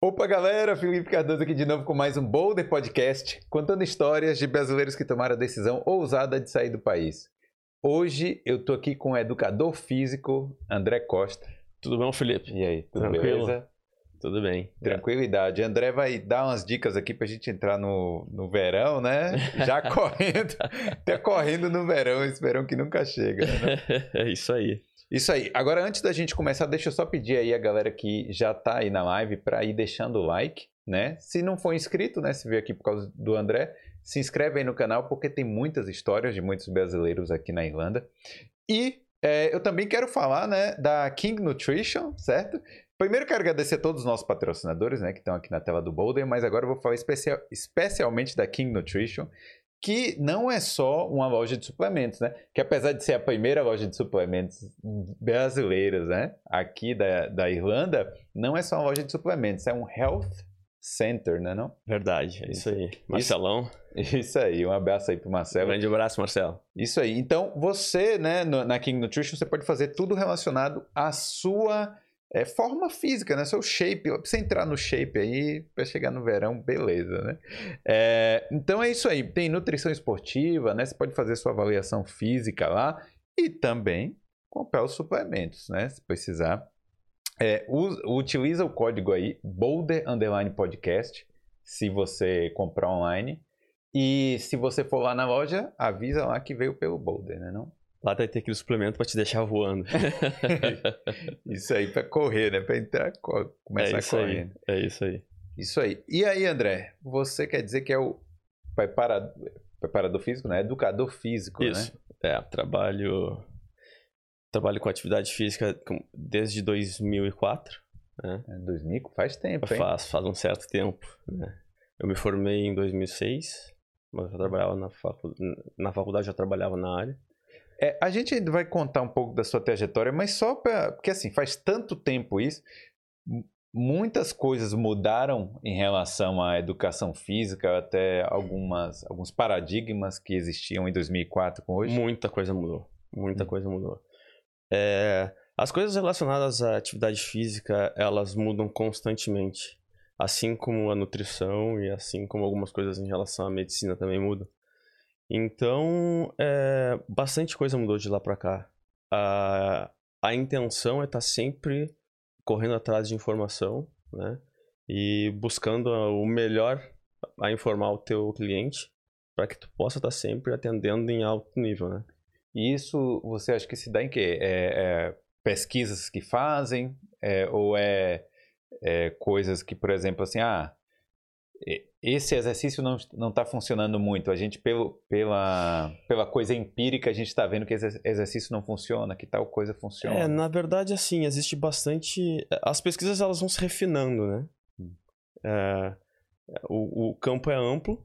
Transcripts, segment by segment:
Opa, galera! Felipe Cardoso aqui de novo com mais um Boulder Podcast, contando histórias de brasileiros que tomaram a decisão ousada de sair do país. Hoje eu tô aqui com o educador físico André Costa. Tudo bom, Felipe? E aí, tudo Tranquilo? beleza? Tudo bem. Tranquilidade. André vai dar umas dicas aqui pra gente entrar no, no verão, né? Já correndo, até correndo no verão, esse verão que nunca chega. Né? é isso aí. Isso aí. Agora, antes da gente começar, deixa eu só pedir aí a galera que já tá aí na live para ir deixando o like, né? Se não for inscrito, né? Se veio aqui por causa do André, se inscreve aí no canal porque tem muitas histórias de muitos brasileiros aqui na Irlanda. E é, eu também quero falar, né, da King Nutrition, certo? Primeiro quero agradecer a todos os nossos patrocinadores, né, que estão aqui na tela do Boulder, mas agora eu vou falar especial, especialmente da King Nutrition, que não é só uma loja de suplementos, né? Que apesar de ser a primeira loja de suplementos brasileiras, né? Aqui da, da Irlanda, não é só uma loja de suplementos, é um health center, né não? Verdade, é isso aí. Marcelão. Isso aí, um abraço aí pro Marcelo. Grande abraço, Marcelo. Isso aí. Então, você, né, na King Nutrition, você pode fazer tudo relacionado à sua é, forma física, né? Seu shape. Pra você entrar no shape aí, pra chegar no verão, beleza, né? É, então é isso aí. Tem nutrição esportiva, né? Você pode fazer sua avaliação física lá e também comprar os suplementos, né? Se precisar. É, us- utiliza o código aí, Boulder Underline Podcast, se você comprar online. E se você for lá na loja, avisa lá que veio pelo Boulder, né? Não? Lá vai ter aquele suplemento pra te deixar voando. Isso aí, pra correr, né? Pra entrar, co- começar é isso aí. correndo. É isso aí. Isso aí. E aí, André, você quer dizer que é o preparador, preparador físico, né? Educador físico, Isso. né? É, trabalho trabalho com atividade física desde 2004, né? É 2000, faz tempo, hein? Faz, faz um certo tempo, né? Eu me formei em 2006, mas eu trabalhava na, facu... na faculdade, já trabalhava na área. É, a gente ainda vai contar um pouco da sua trajetória, mas só para. Porque assim, faz tanto tempo isso, muitas coisas mudaram em relação à educação física, até algumas, alguns paradigmas que existiam em 2004 com hoje. Muita coisa mudou. Muita Hum. coisa mudou. É, as coisas relacionadas à atividade física, elas mudam constantemente. Assim como a nutrição e assim como algumas coisas em relação à medicina também mudam. Então, é, bastante coisa mudou de lá pra cá. A, a intenção é estar sempre correndo atrás de informação, né? E buscando o melhor a informar o teu cliente para que tu possa estar sempre atendendo em alto nível, né? E isso você acha que se dá em quê? É, é pesquisas que fazem? É, ou é, é coisas que, por exemplo, assim, ah, esse exercício não não está funcionando muito. A gente, pelo, pela, pela coisa empírica, a gente está vendo que esse exercício não funciona, que tal coisa funciona. É, na verdade, assim, existe bastante. As pesquisas elas vão se refinando, né? Hum. É, o, o campo é amplo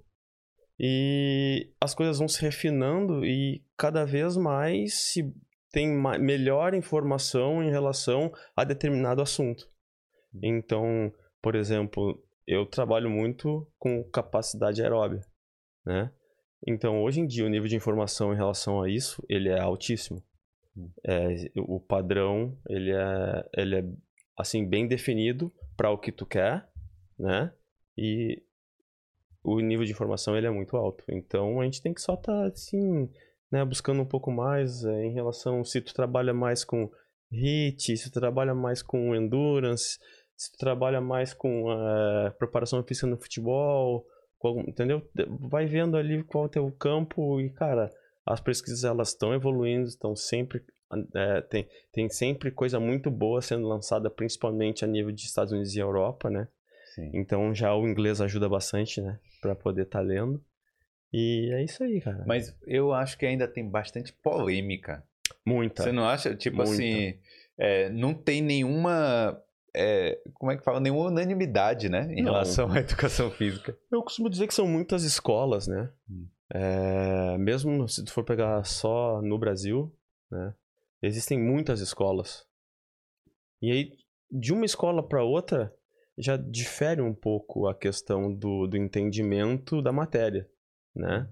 e as coisas vão se refinando e cada vez mais se tem melhor informação em relação a determinado assunto. Então, por exemplo, eu trabalho muito com capacidade aeróbia, né? Então, hoje em dia, o nível de informação em relação a isso, ele é altíssimo. É, o padrão, ele é, ele é, assim, bem definido para o que tu quer, né? E o nível de informação, ele é muito alto. Então, a gente tem que só estar, assim, né, buscando um pouco mais é, em relação se tu trabalha mais com HIIT, se tu trabalha mais com endurance, se tu trabalha mais com eh, preparação física no futebol, com entendeu? Vai vendo ali qual é o teu campo e, cara, as pesquisas elas estão evoluindo, estão sempre eh, tem, tem sempre coisa muito boa sendo lançada, principalmente a nível de Estados Unidos e Europa, né? Sim. Então já o inglês ajuda bastante, né? Pra poder estar lendo. E é isso aí, cara. Mas eu acho que ainda tem bastante polêmica. Muita. Você não acha? Tipo Muita. assim, é, não tem nenhuma. É, como é que fala? Nenhuma unanimidade, né? Em Não. relação à educação física. Eu costumo dizer que são muitas escolas, né? Hum. É, mesmo se tu for pegar só no Brasil, né? Existem muitas escolas. E aí, de uma escola para outra, já difere um pouco a questão do, do entendimento da matéria, né?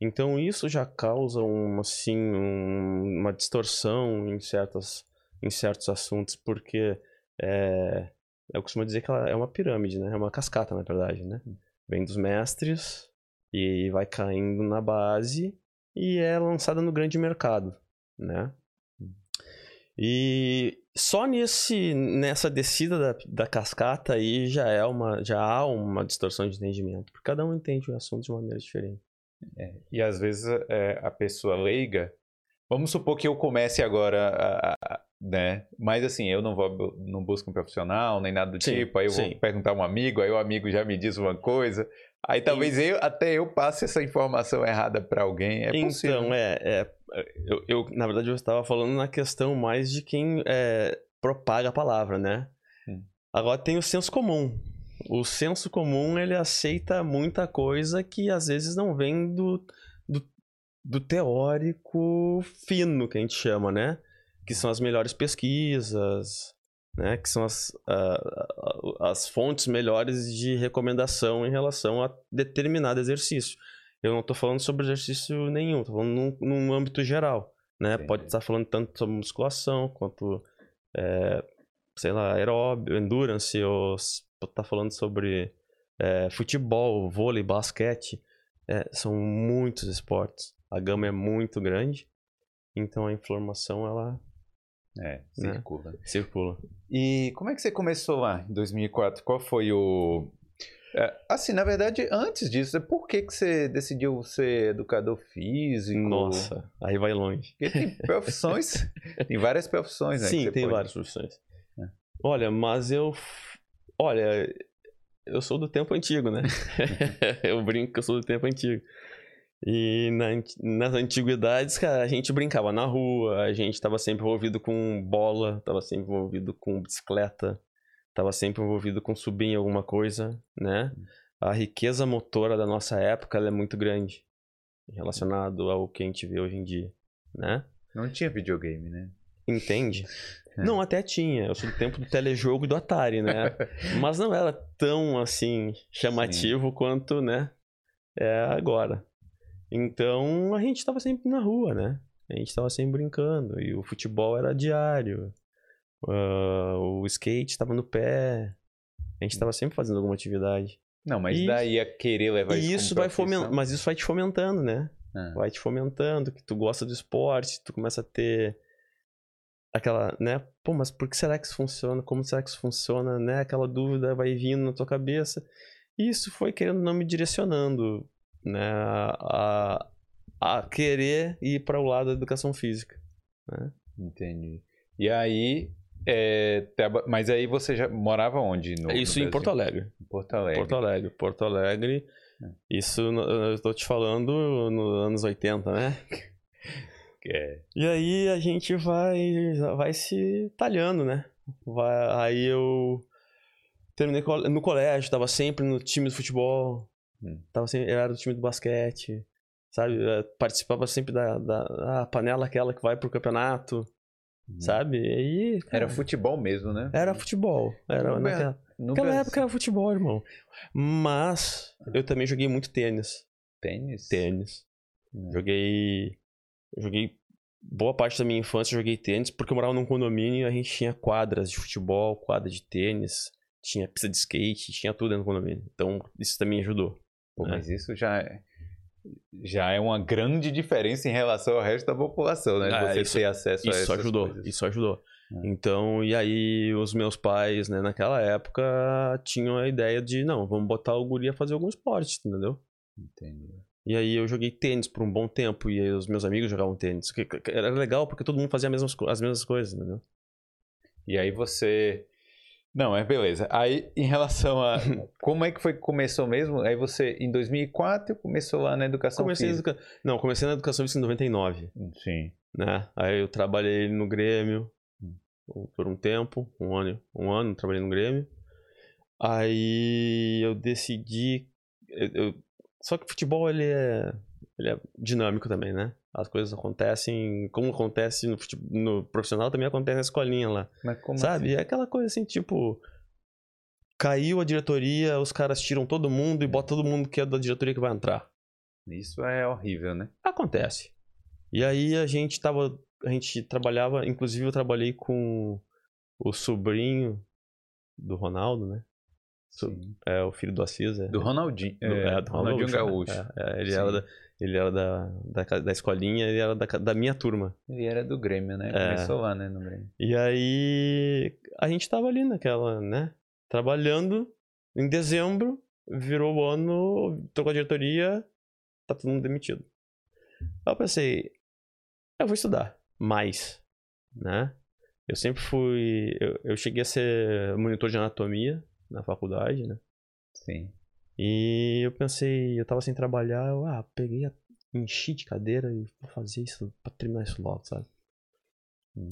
Então isso já causa um, assim, um- uma distorção em, certas, em certos assuntos, porque é, eu costumo dizer que ela é uma pirâmide, né? É uma cascata, na verdade, né? Vem dos mestres e vai caindo na base e é lançada no grande mercado, né? E só nesse, nessa descida da, da cascata aí já é uma já há uma distorção de entendimento, porque cada um entende o assunto de maneira diferente. É, e às vezes é, a pessoa leiga, vamos supor que eu comece agora a, a, né? Mas assim, eu não vou não busco um profissional nem nada do sim, tipo, aí eu sim. vou perguntar a um amigo, aí o amigo já me diz uma coisa, aí talvez eu, até eu passe essa informação errada para alguém, é então, possível. Então, é, é eu, eu, na verdade eu estava falando na questão mais de quem é, propaga a palavra, né? Hum. Agora tem o senso comum. O senso comum ele aceita muita coisa que às vezes não vem do, do, teórico fino que a gente chama, né? Que são as melhores pesquisas, né? Que são as, uh, as fontes melhores de recomendação em relação a determinado exercício. Eu não estou falando sobre exercício nenhum, estou falando num, num, âmbito geral, né? Pode estar falando tanto sobre musculação quanto, é, sei lá, aeróbio, endurance, ou estar falando sobre é, futebol, vôlei, basquete. É, são muitos esportes. A gama é muito grande, então a informação ela é, circula. Né? Circula. E como é que você começou lá em 2004? Qual foi o é, assim, na verdade, antes disso, por que, que você decidiu ser educador físico? Nossa, aí vai longe. Porque tem profissões, tem várias profissões, né? Sim, tem pode... várias profissões. É. Olha, mas eu. Olha, eu sou do tempo antigo, né? eu brinco que eu sou do tempo antigo. E na, nas antiguidades, cara, a gente brincava na rua, a gente estava sempre envolvido com bola, estava sempre envolvido com bicicleta, estava sempre envolvido com subir em alguma coisa, né? A riqueza motora da nossa época é muito grande relacionado ao que a gente vê hoje em dia, né? Não tinha videogame, né? Entende? É. Não, até tinha. Eu sou do tempo do telejogo e do Atari, né? Mas não era tão assim chamativo Sim. quanto, né? É agora. Então a gente estava sempre na rua, né? A gente estava sempre brincando e o futebol era diário. Uh, o skate estava no pé. A gente estava sempre fazendo alguma atividade. Não, mas e, daí a querer levar isso, isso vai fomentando, Mas isso vai te fomentando, né? Ah. Vai te fomentando, que tu gosta do esporte, tu começa a ter aquela, né? Pô, mas por que será que isso funciona? Como será que isso funciona? Né? Aquela dúvida vai vindo na tua cabeça. E isso foi querendo não me direcionando, né? A, a querer ir para o lado da educação física. Né? Entendi. E aí, é, mas aí você já morava onde? No, isso no em Porto Alegre. Porto Alegre. Porto Alegre. Porto Alegre. É. Isso eu estou te falando nos anos 80, né? É. E aí a gente vai, vai se talhando, né? Vai, aí eu terminei no colégio, tava sempre no time de futebol, hum. tava sempre, eu era do time do basquete, sabe? Eu participava sempre da, da panela aquela que vai pro campeonato. Uhum. Sabe? E cara, era futebol mesmo, né? Era futebol. Era, naquela, naquela época era futebol, irmão. Mas eu também joguei muito tênis. Tênis? Tênis. Hum. Joguei. Joguei. Boa parte da minha infância eu joguei tênis, porque eu morava num condomínio e a gente tinha quadras de futebol, quadra de tênis, tinha pista de skate, tinha tudo dentro do condomínio. Então isso também ajudou. Pô, né? Mas isso já é já é uma grande diferença em relação ao resto da população, né? É, Você isso, ter acesso a isso ajudou, coisas. Isso ajudou. É. Então, e aí os meus pais, né, naquela época, tinham a ideia de, não, vamos botar o guri a fazer algum esporte, entendeu? Entendi. E aí eu joguei tênis por um bom tempo e os meus amigos jogavam tênis. Era legal porque todo mundo fazia as mesmas, as mesmas coisas, entendeu? E aí você não, é beleza. Aí, em relação a como é que foi que começou mesmo? Aí você, em 2004, começou lá na educação comecei física? Educa... Não, comecei na educação física em 99. Sim. Né? Aí eu trabalhei no Grêmio por um tempo, um ano, um ano trabalhei no Grêmio. Aí eu decidi... Eu... Só que o futebol, ele é... ele é dinâmico também, né? As coisas acontecem, como acontece no, no profissional, também acontece na escolinha lá. Mas como Sabe? Assim? É aquela coisa assim, tipo. Caiu a diretoria, os caras tiram todo mundo e botam todo mundo que é da diretoria que vai entrar. Isso é horrível, né? Acontece. E aí a gente tava. A gente trabalhava, inclusive eu trabalhei com o sobrinho do Ronaldo, né? É o filho do Assis. É, Do Ronaldinho. do, é, do Ronaldinho Gaúcho? Gaúcho. É, é, ele Sim. era, da, ele era da, da, da escolinha, ele era da, da minha turma. Ele era do Grêmio, né? É. Começou lá, né, no Grêmio. E aí a gente tava ali naquela, né? Trabalhando. Em dezembro, virou o ano, trocou a diretoria, tá todo mundo demitido. Aí eu pensei, eu vou estudar mais, né? Eu sempre fui. Eu, eu cheguei a ser monitor de anatomia na faculdade, né? Sim. E eu pensei, eu tava sem trabalhar, eu, ah, peguei, a- enchi de cadeira e vou fazer isso pra terminar isso logo, sabe?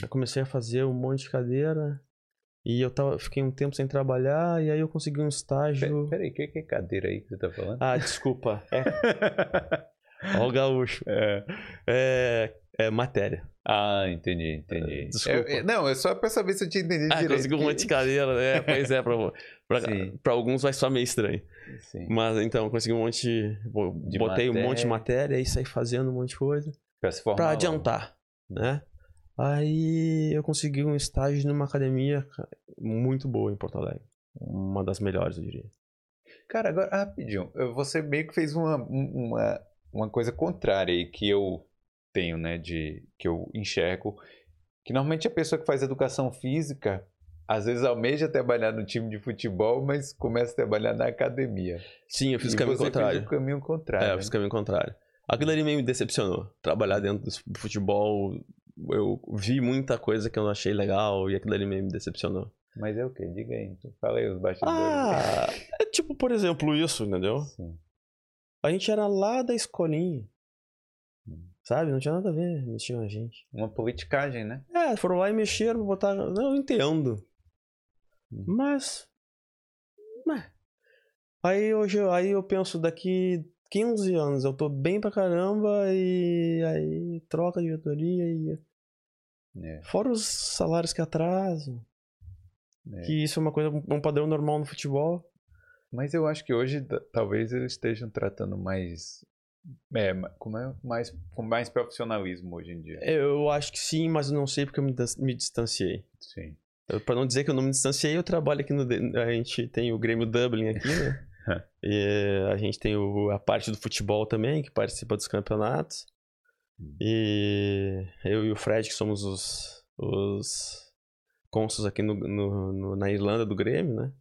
Eu comecei a fazer um monte de cadeira e eu tava, fiquei um tempo sem trabalhar e aí eu consegui um estágio. Peraí, o que, que é cadeira aí que você tá falando? Ah, desculpa. É, ó o gaúcho. É. É, é matéria. Ah, entendi, entendi. É, desculpa. É, é, não, é só pra saber se eu tinha entendido Ah, direito. consegui um monte de cadeira, né? Pois é, pra, pra, pra alguns vai soar meio estranho. Sim. Mas então, consegui um monte de. De botei um monte de matéria. matéria e saí fazendo um monte de coisa. Pra se formar. Pra logo. adiantar, né? Aí eu consegui um estágio numa academia ca- muito boa em Porto Alegre. Uma das melhores, eu diria. Cara, agora, rapidinho. Você meio que fez uma, um- uma, uma coisa contrária aí que eu tenho, né? De, que eu enxergo. Que normalmente a pessoa que faz educação física, às vezes almeja trabalhar no time de futebol, mas começa a trabalhar na academia. Sim, eu fiz E o caminho contrário. Fez o caminho contrário. É, eu né? fiz o caminho contrário. Aquilo ali meio me decepcionou. Trabalhar dentro do futebol, eu vi muita coisa que eu não achei legal e aquilo ali meio me decepcionou. Mas é o quê? Diga aí. Então. Fala aí os bastidores. Ah, é tipo, por exemplo, isso, entendeu? Sim. A gente era lá da escolinha. Sabe? Não tinha nada a ver, mexiam a gente. Uma politicagem, né? É, foram lá e mexeram, botaram. Não, eu entendo. Hum. Mas. mas- Aí hoje eu- aí eu penso, daqui 15 anos eu tô bem pra caramba e aí troca a diretoria e. É, Fora os salários que atrasam. é. Que isso é uma coisa, um padrão normal no futebol. Mas eu acho que hoje ta- talvez eles estejam tratando mais. É, como é? Mais, com mais profissionalismo hoje em dia. Eu acho que sim, mas eu não sei porque eu me, dis- me distanciei. Sim. Pra não dizer que eu não me distanciei, eu trabalho aqui no. A gente tem o Grêmio Dublin aqui, né? e a gente tem o- a parte do futebol também, que participa dos campeonatos. Hum. E eu e o Fred, que somos os, os cônsuls aqui no, no- no- na Irlanda do Grêmio, né?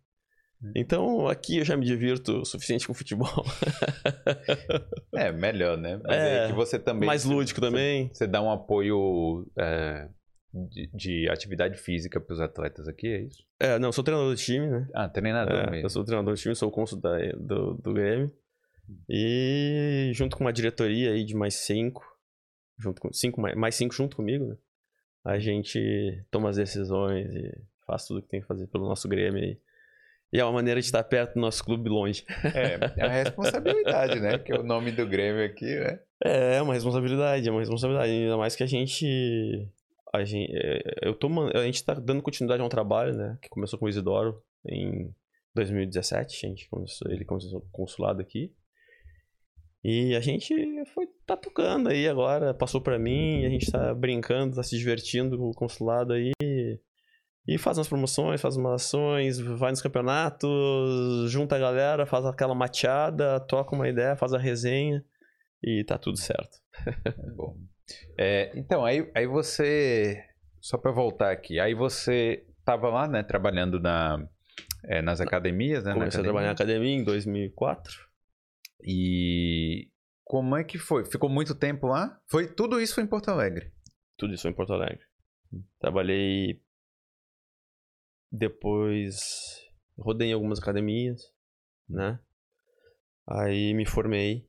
Hum. Então aqui eu já me divirto o suficiente com futebol. É, melhor, né? Mas É, é, que você também. Mais você- lúdico também. Você dá um apoio é, de, de atividade física para os atletas aqui, é isso? É, não, eu sou treinador do time, né? Ah, treinador É, mesmo. eu sou treinador do time, sou o cônsul da, do, do Grêmio. E junto com uma diretoria aí de mais cinco, junto com cinco, mais, mais cinco junto comigo, né? A gente toma as decisões e faz tudo que tem que fazer pelo nosso Grêmio aí. E é uma maneira de estar perto do nosso clube longe. É, é a responsabilidade, né? Que é o nome do Grêmio aqui, né? É, é uma responsabilidade, é uma responsabilidade. Ainda mais que a gente. A gente, é, eu tô, a gente tá dando continuidade a um trabalho, né? Que começou com o Isidoro em 2017. A gente começou, ele começou o consulado aqui. E a gente foi, tá tocando aí agora, passou pra mim, a gente tá brincando, tá se divertindo com o consulado aí. E faz umas promoções, faz umas ações, vai nos campeonatos, junta a galera, faz aquela mateada, troca uma ideia, faz a resenha e tá tudo certo. É bom. É, então, aí, aí você. Só para voltar aqui, aí você tava lá, né, trabalhando na, é, nas academias, né? Comecei a trabalhar na academia. academia em 2004. E como é que foi? Ficou muito tempo lá? Foi tudo isso foi em Porto Alegre. Tudo isso em Porto Alegre. Trabalhei depois rodei em algumas academias, né? Aí me formei.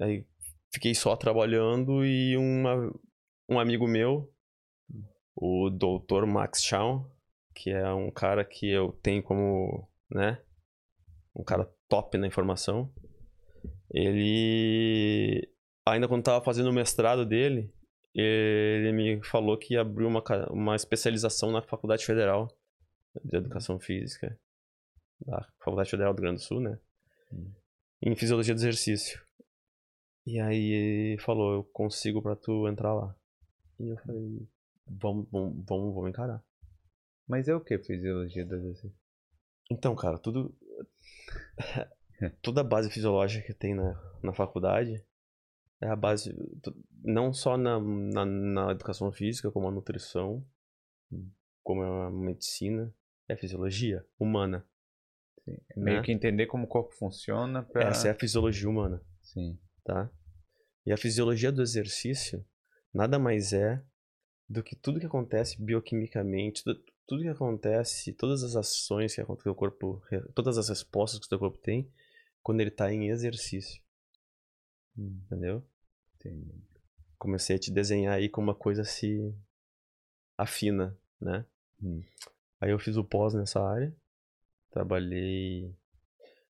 Aí fiquei só trabalhando e uma, um amigo meu, o Dr. Max Shaw, que é um cara que eu tenho como, né? Um cara top na informação. Ele ainda quando tava fazendo o mestrado dele, ele me falou que abriu uma, uma especialização na Faculdade Federal de Educação Física, da Faculdade Federal do Rio Grande do Sul, né? Hum. Em Fisiologia do Exercício. E aí ele falou, eu consigo pra tu entrar lá. E eu falei, vamos, vamos, vamos, vamos encarar. Mas é o que fisiologia do exercício? Então, cara, tudo. Toda a base fisiológica que tem na, na faculdade é a base. Não só na, na, na educação física, como a nutrição, como a medicina, é fisiologia humana. Sim. É meio Né? que entender como o corpo funciona pra... Essa é a fisiologia humana, Sim. tá? E a fisiologia do exercício nada mais é do que tudo que acontece bioquimicamente, tudo, que acontece, todas as ações que o teu corpo, todas as respostas que o teu corpo tem quando ele tá em exercício. Entendeu? Comecei a te desenhar aí como uma coisa se afina, né? Hum. Aí eu fiz o pós nessa área, trabalhei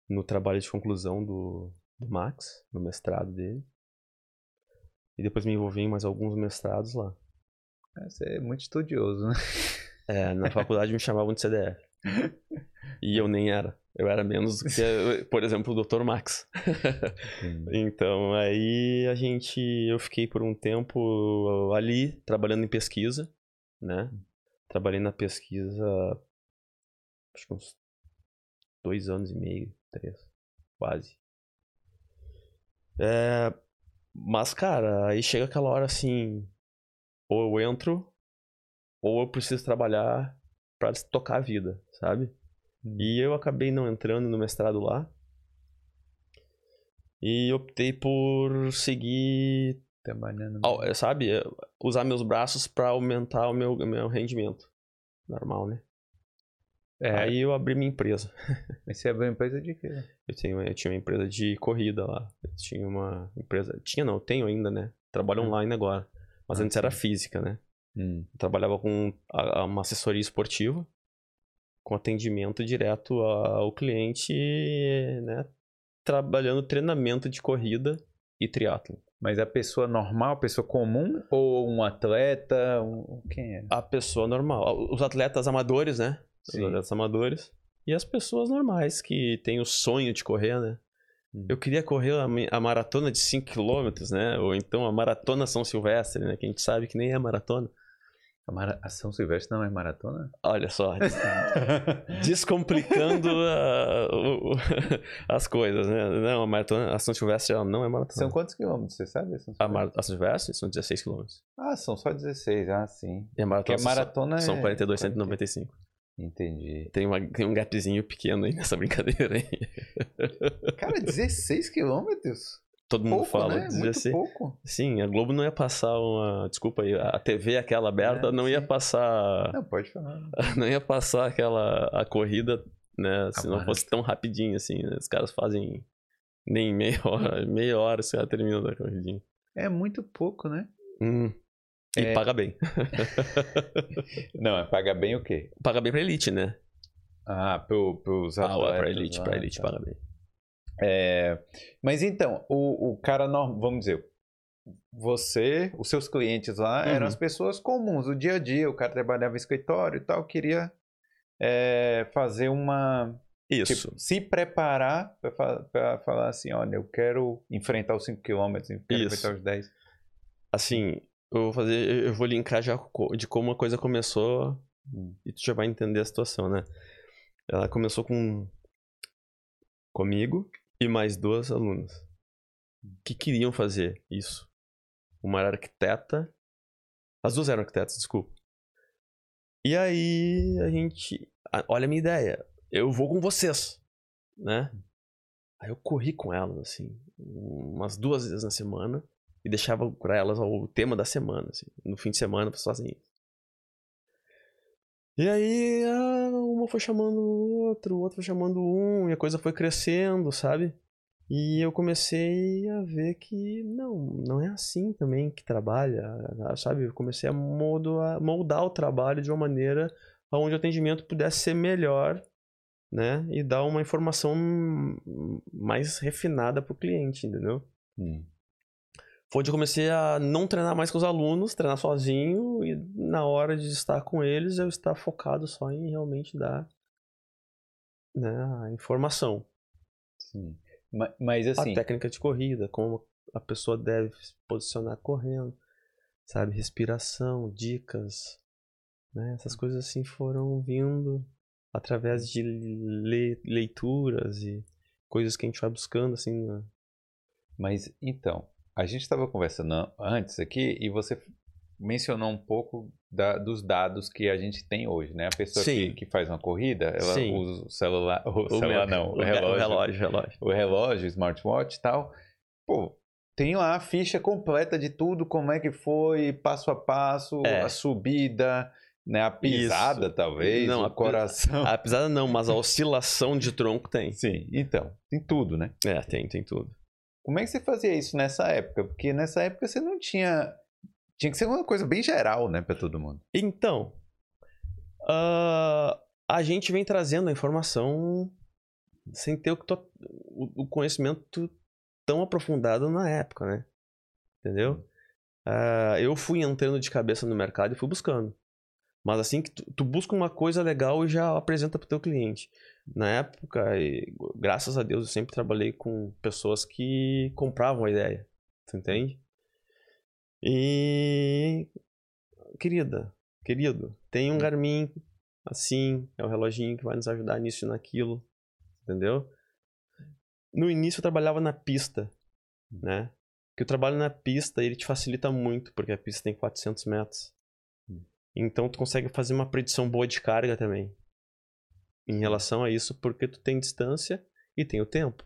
no trabalho de conclusão do, do Max, no mestrado dele. E depois me envolvi em mais alguns mestrados lá. Você é muito estudioso, né? É, na faculdade me chamavam de CDF. E eu nem era. Eu era menos do que, por exemplo, o Dr. Max. Então, aí a gente. Eu fiquei por um tempo ali, trabalhando em pesquisa, né? Trabalhei na pesquisa. Acho que uns dois anos e meio, três, quase. É, mas, cara, aí chega aquela hora assim. Ou eu entro, ou eu preciso trabalhar pra tocar a vida, sabe? E eu acabei não entrando no mestrado lá. E optei por seguir, Trabalhando. sabe, eh, usar meus braços pra aumentar o meu, meu rendimento. Normal, né? É, Aí eu abri minha empresa. mas você abriu empresa de quê? Eu, tenho, eu tinha uma empresa de corrida lá. Eu tinha uma empresa. Tinha não, tenho ainda, né? Trabalho Hum. online agora. Mas Ah, antes era sim. física, né? Hum. Trabalhava com a- uma assessoria esportiva, com atendimento direto ao cliente, né? Trabalhando treinamento de corrida e triatlo. Mas a pessoa normal, a pessoa comum ou um atleta? Um... Quem é? A pessoa normal, os atletas amadores, né? Os Sim. atletas amadores. E as pessoas normais que têm o sonho de correr, né? Hum. Eu queria correr a, a maratona de 5km, né? Ou então a maratona São Silvestre, né? Que a gente sabe que nem é maratona. A, mara... a São Silvestre não é maratona? Olha só, descomplicando a- o- o- as coisas, né? Não, a maratona, a São Silvestre ela não é maratona. São quantos quilômetros, você sabe? São A, mar, a São Silvestre são 16 km. Ah, são só 16, ah, sim. E a Porque maratona, a maratona são, é... são 42,195. Entendi. Tem, uma, tem um gapzinho pequeno aí nessa brincadeira aí. Cara, 16 quilômetros? Todo mundo Pouco, fala né? Muito 16. pouco. Sim, a Globo não ia passar uma. Desculpa aí, a TV aquela aberta É, não ia sim. passar. Não, pode falar. Não ia passar aquela. a corrida, né? Se não fosse tão rapidinho assim, né? Os caras fazem nem meia hora, meia hora você já termina da corridinha. É muito pouco, né? Hum. E É. paga bem. Não, é paga bem o quê? paga bem pra elite, né? Ah, pro, pros Ah, atletas. pra elite, lá, pra elite tá. paga bem. É, mas então, o, o cara, vamos dizer, você, os seus clientes lá eram Uhum. as pessoas comuns, o dia a dia, o cara trabalhava em escritório e tal, queria é, fazer uma. Isso. Tipo, se preparar para falar assim: olha, eu quero enfrentar os 5 km, eu quero Isso. enfrentar os 10. Assim, eu vou fazer. Eu vou linkar já de como a coisa começou Hum. e tu já vai entender a situação, né? Ela começou com comigo e mais duas alunas que queriam fazer isso. Uma era arquiteta, as duas eram arquitetas, desculpa. E aí a gente, olha a minha ideia, eu vou com vocês, né? Aí eu corri com elas assim, umas duas vezes na semana e deixava pra elas o tema da semana, assim, no fim de semana sozinho. E aí, ah, uma foi chamando o outro, o outro foi chamando um, e a coisa foi crescendo, sabe? E eu comecei a ver que não, não é assim também que trabalha, sabe? Eu comecei a moldar, o trabalho de uma maneira onde o atendimento pudesse ser melhor, né? E dar uma informação mais refinada pro cliente, entendeu? Hum. Foi onde eu comecei a não treinar mais com os alunos, treinar sozinho e na hora de estar com eles eu estar focado só em realmente dar né, a informação. Sim. Ma- Mas A assim, técnica de corrida, como a pessoa deve se posicionar correndo, sabe? Respiração, dicas, Né? Essas coisas assim foram vindo através de le leituras e coisas que a gente vai buscando assim. Né? Mas então, a gente estava conversando antes aqui e você mencionou um pouco da, dos dados que a gente tem hoje, né? A pessoa que, que, faz uma corrida, ela Sim. usa o celular, o, o celular meu, não, o, o relógio, relógio, relógio, o relógio, o smartwatch e tal. Pô, tem lá a ficha completa de tudo, como é que foi, passo a passo, é. a subida, né? A pisada, Isso. talvez, não, o a coração. A pisada não, mas a oscilação de tronco tem. Sim, então, tem tudo, né? É, tem, tem tudo. Como é que você fazia isso nessa época? Porque nessa época você não tinha. Tinha que ser uma coisa bem geral, né, para todo mundo. Então, uh, a gente vem trazendo a informação sem ter o, o conhecimento tão aprofundado na época, né? Entendeu? Uh, eu fui entrando de cabeça no mercado e fui buscando. Mas assim que tu, tu busca uma coisa legal e já apresenta para o teu cliente. Na época, e, graças a Deus, eu sempre trabalhei com pessoas que compravam a ideia. Tu entende? E querida, querido, tem um Garmin assim, é o reloginho que vai nos ajudar nisso e naquilo, entendeu? No início eu trabalhava na pista, né? Que o trabalho na pista ele te facilita muito, porque a pista tem 400 metros. Então tu consegue fazer uma predição boa de carga também. Em relação a isso, porque tu tem distância e tem o tempo.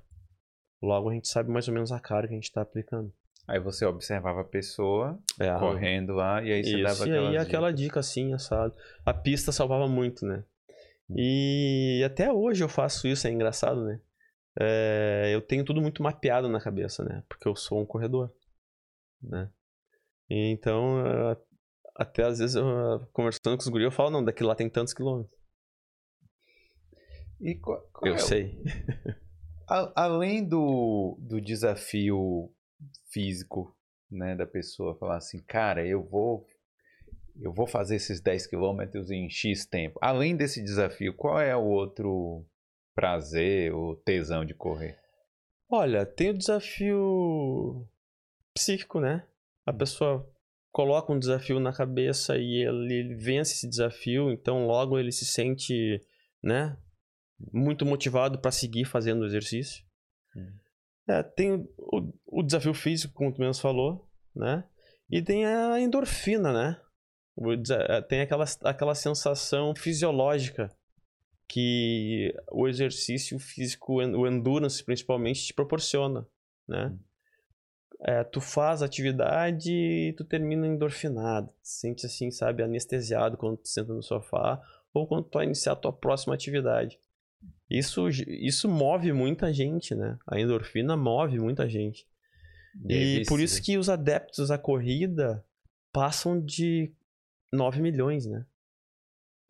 Logo a gente sabe mais ou menos a carga que a gente está aplicando. Aí você observava a pessoa é, correndo lá e aí você isso, dava aquela E aí aquela dica assim, assado. A pista salvava muito, né? E até hoje eu faço isso, é engraçado, né? É, eu tenho tudo muito mapeado na cabeça, né? Porque eu sou um corredor, né? Então, até às vezes, eu, conversando com os guris, eu falo, não, daqui lá tem tantos quilômetros. E qual, qual eu é sei. A, além do, do desafio físico, né, da pessoa falar assim, cara, eu vou eu vou fazer esses 10 quilômetros em X tempo. Além desse desafio, qual é o outro prazer ou tesão de correr? Olha, tem o desafio psíquico, né? A hum. pessoa coloca um desafio na cabeça e ele vence esse desafio, então logo ele se sente, né, muito motivado para seguir fazendo o exercício. Hum. É, tem o, o, desafio físico, como tu mesmo falou, né? E tem a endorfina, né? É, tem aquela, aquela sensação fisiológica que o exercício físico, o endurance principalmente, te proporciona, né? Hum é, tu faz atividade e tu termina endorfinado. Sente assim, sabe, anestesiado quando tu senta no sofá ou quando tu vai iniciar a tua próxima atividade. Isso, isso move muita gente, né? A endorfina move muita gente. Deve e por isso que os adeptos à corrida passam de 9 milhões, né?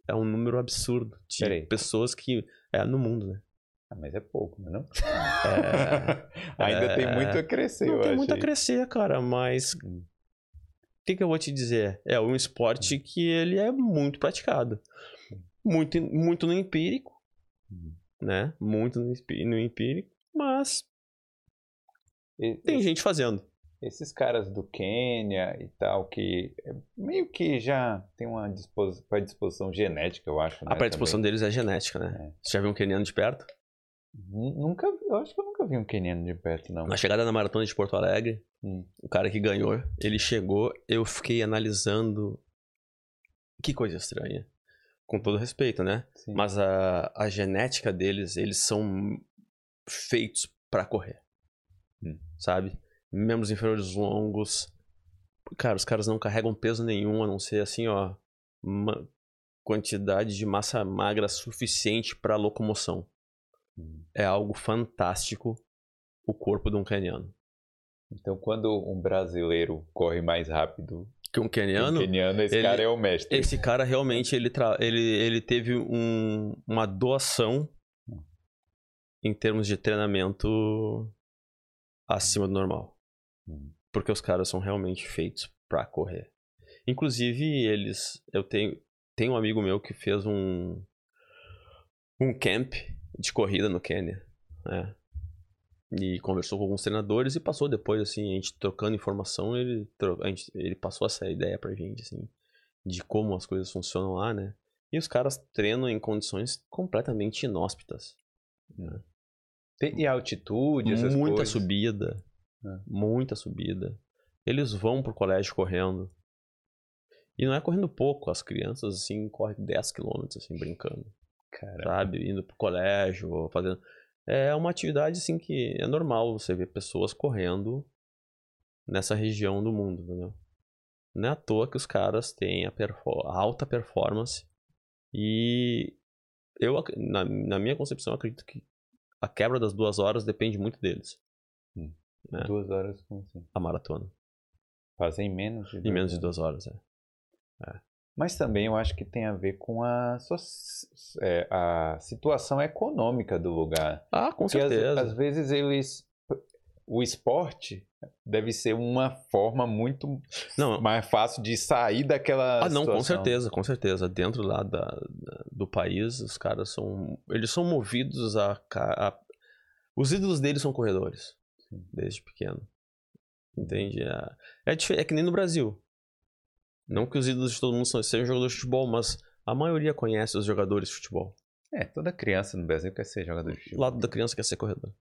É um número absurdo de pessoas que é no mundo, né? Ah, mas é pouco, não é? É, Ainda é, tem muito a crescer, não tem achei. muito a crescer, cara, mas hum. o que, que eu vou te dizer? É um esporte hum. que ele é muito praticado. Muito, muito no empírico, hum. né? Muito no, no empírico, mas e, tem gente fazendo. Esses caras do Quênia e tal, que é meio que já tem uma disposição, predisposição genética, eu acho. Né, a predisposição também. deles é genética, né? É. Você já viu um queniano de perto? Nunca, eu acho que eu nunca vi um queniano de perto, não. Na chegada na maratona de Porto Alegre, hum. o cara que ganhou, ele chegou, eu fiquei analisando. Que coisa estranha. Com todo respeito, né? Sim. Mas a, a genética deles, eles são feitos para correr. Hum. Sabe? Membros inferiores longos. Cara, os caras não carregam peso nenhum, a não ser assim, ó. Uma quantidade de massa magra suficiente para locomoção é algo fantástico o corpo de um caniano. Então, quando um brasileiro corre mais rápido que um keniano, um keniano esse ele, cara é o mestre. Esse cara realmente ele, ele, ele teve um, uma doação em termos de treinamento acima do normal. Hum. Porque os caras são realmente feitos para correr. Inclusive, eles. Eu tenho, tenho um amigo meu que fez um. Um camp de corrida no Quênia, né? E conversou com alguns treinadores e passou depois, assim, a gente trocando informação, ele, a gente, ele passou essa ideia pra gente, assim. de como as coisas funcionam lá, né? E os caras treinam em condições completamente inóspitas. Né? Tem, e altitude, essas muita coisas? subida. É. Muita subida. Eles vão pro colégio correndo. E não é correndo pouco, as crianças assim correm 10 km assim brincando, Caramba. sabe? Indo pro colégio, fazendo É uma atividade assim que é normal você ver pessoas correndo nessa região do mundo, entendeu? Não é à toa que os caras têm a, perfo- a alta performance e eu, na, na minha concepção, acredito que a quebra das duas horas depende muito deles, é. Duas horas como assim? a maratona. Fazer em menos de Em duas menos de horas. duas horas, é. Mas também eu acho que tem a ver com a, so- é, a situação econômica do lugar. Ah, com Porque às, certeza. às vezes eles. O esporte deve ser uma forma muito Não, mais fácil de sair daquela. Ah, não, com situação. certeza, com certeza. Dentro lá da, da- do país, os caras são. Eles são movidos a. a- os ídolos deles são corredores. Desde pequeno. Entende? É, é, é que nem no Brasil. Não que os ídolos de todo mundo são- sejam jogadores de futebol, mas a maioria conhece os jogadores de futebol. É, toda criança no Brasil quer ser jogador de O futebol. lado da criança quer ser corredor.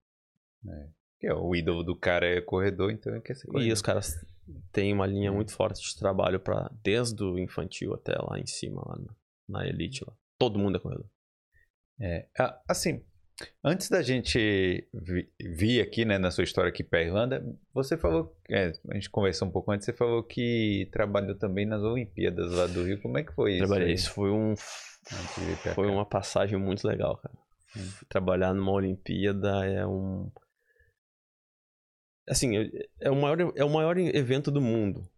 Que é, o ídolo do cara é corredor, então ele quer ser corredor. E os caras têm uma linha muito forte de trabalho para desde o infantil até lá em cima, lá na, na elite. Lá. Todo mundo é corredor. É, assim, antes da gente vi- vir aqui, né, na sua história aqui para Irlanda, você falou, é, a gente conversou um pouco antes, você falou que trabalhou também nas Olimpíadas lá do Rio. Como é que foi isso? Trabalhei. aí? Isso foi um Foi uma passagem muito legal, cara. Hum. Trabalhar numa Olimpíada é um. Assim, é- o maior, é o maior evento do mundo.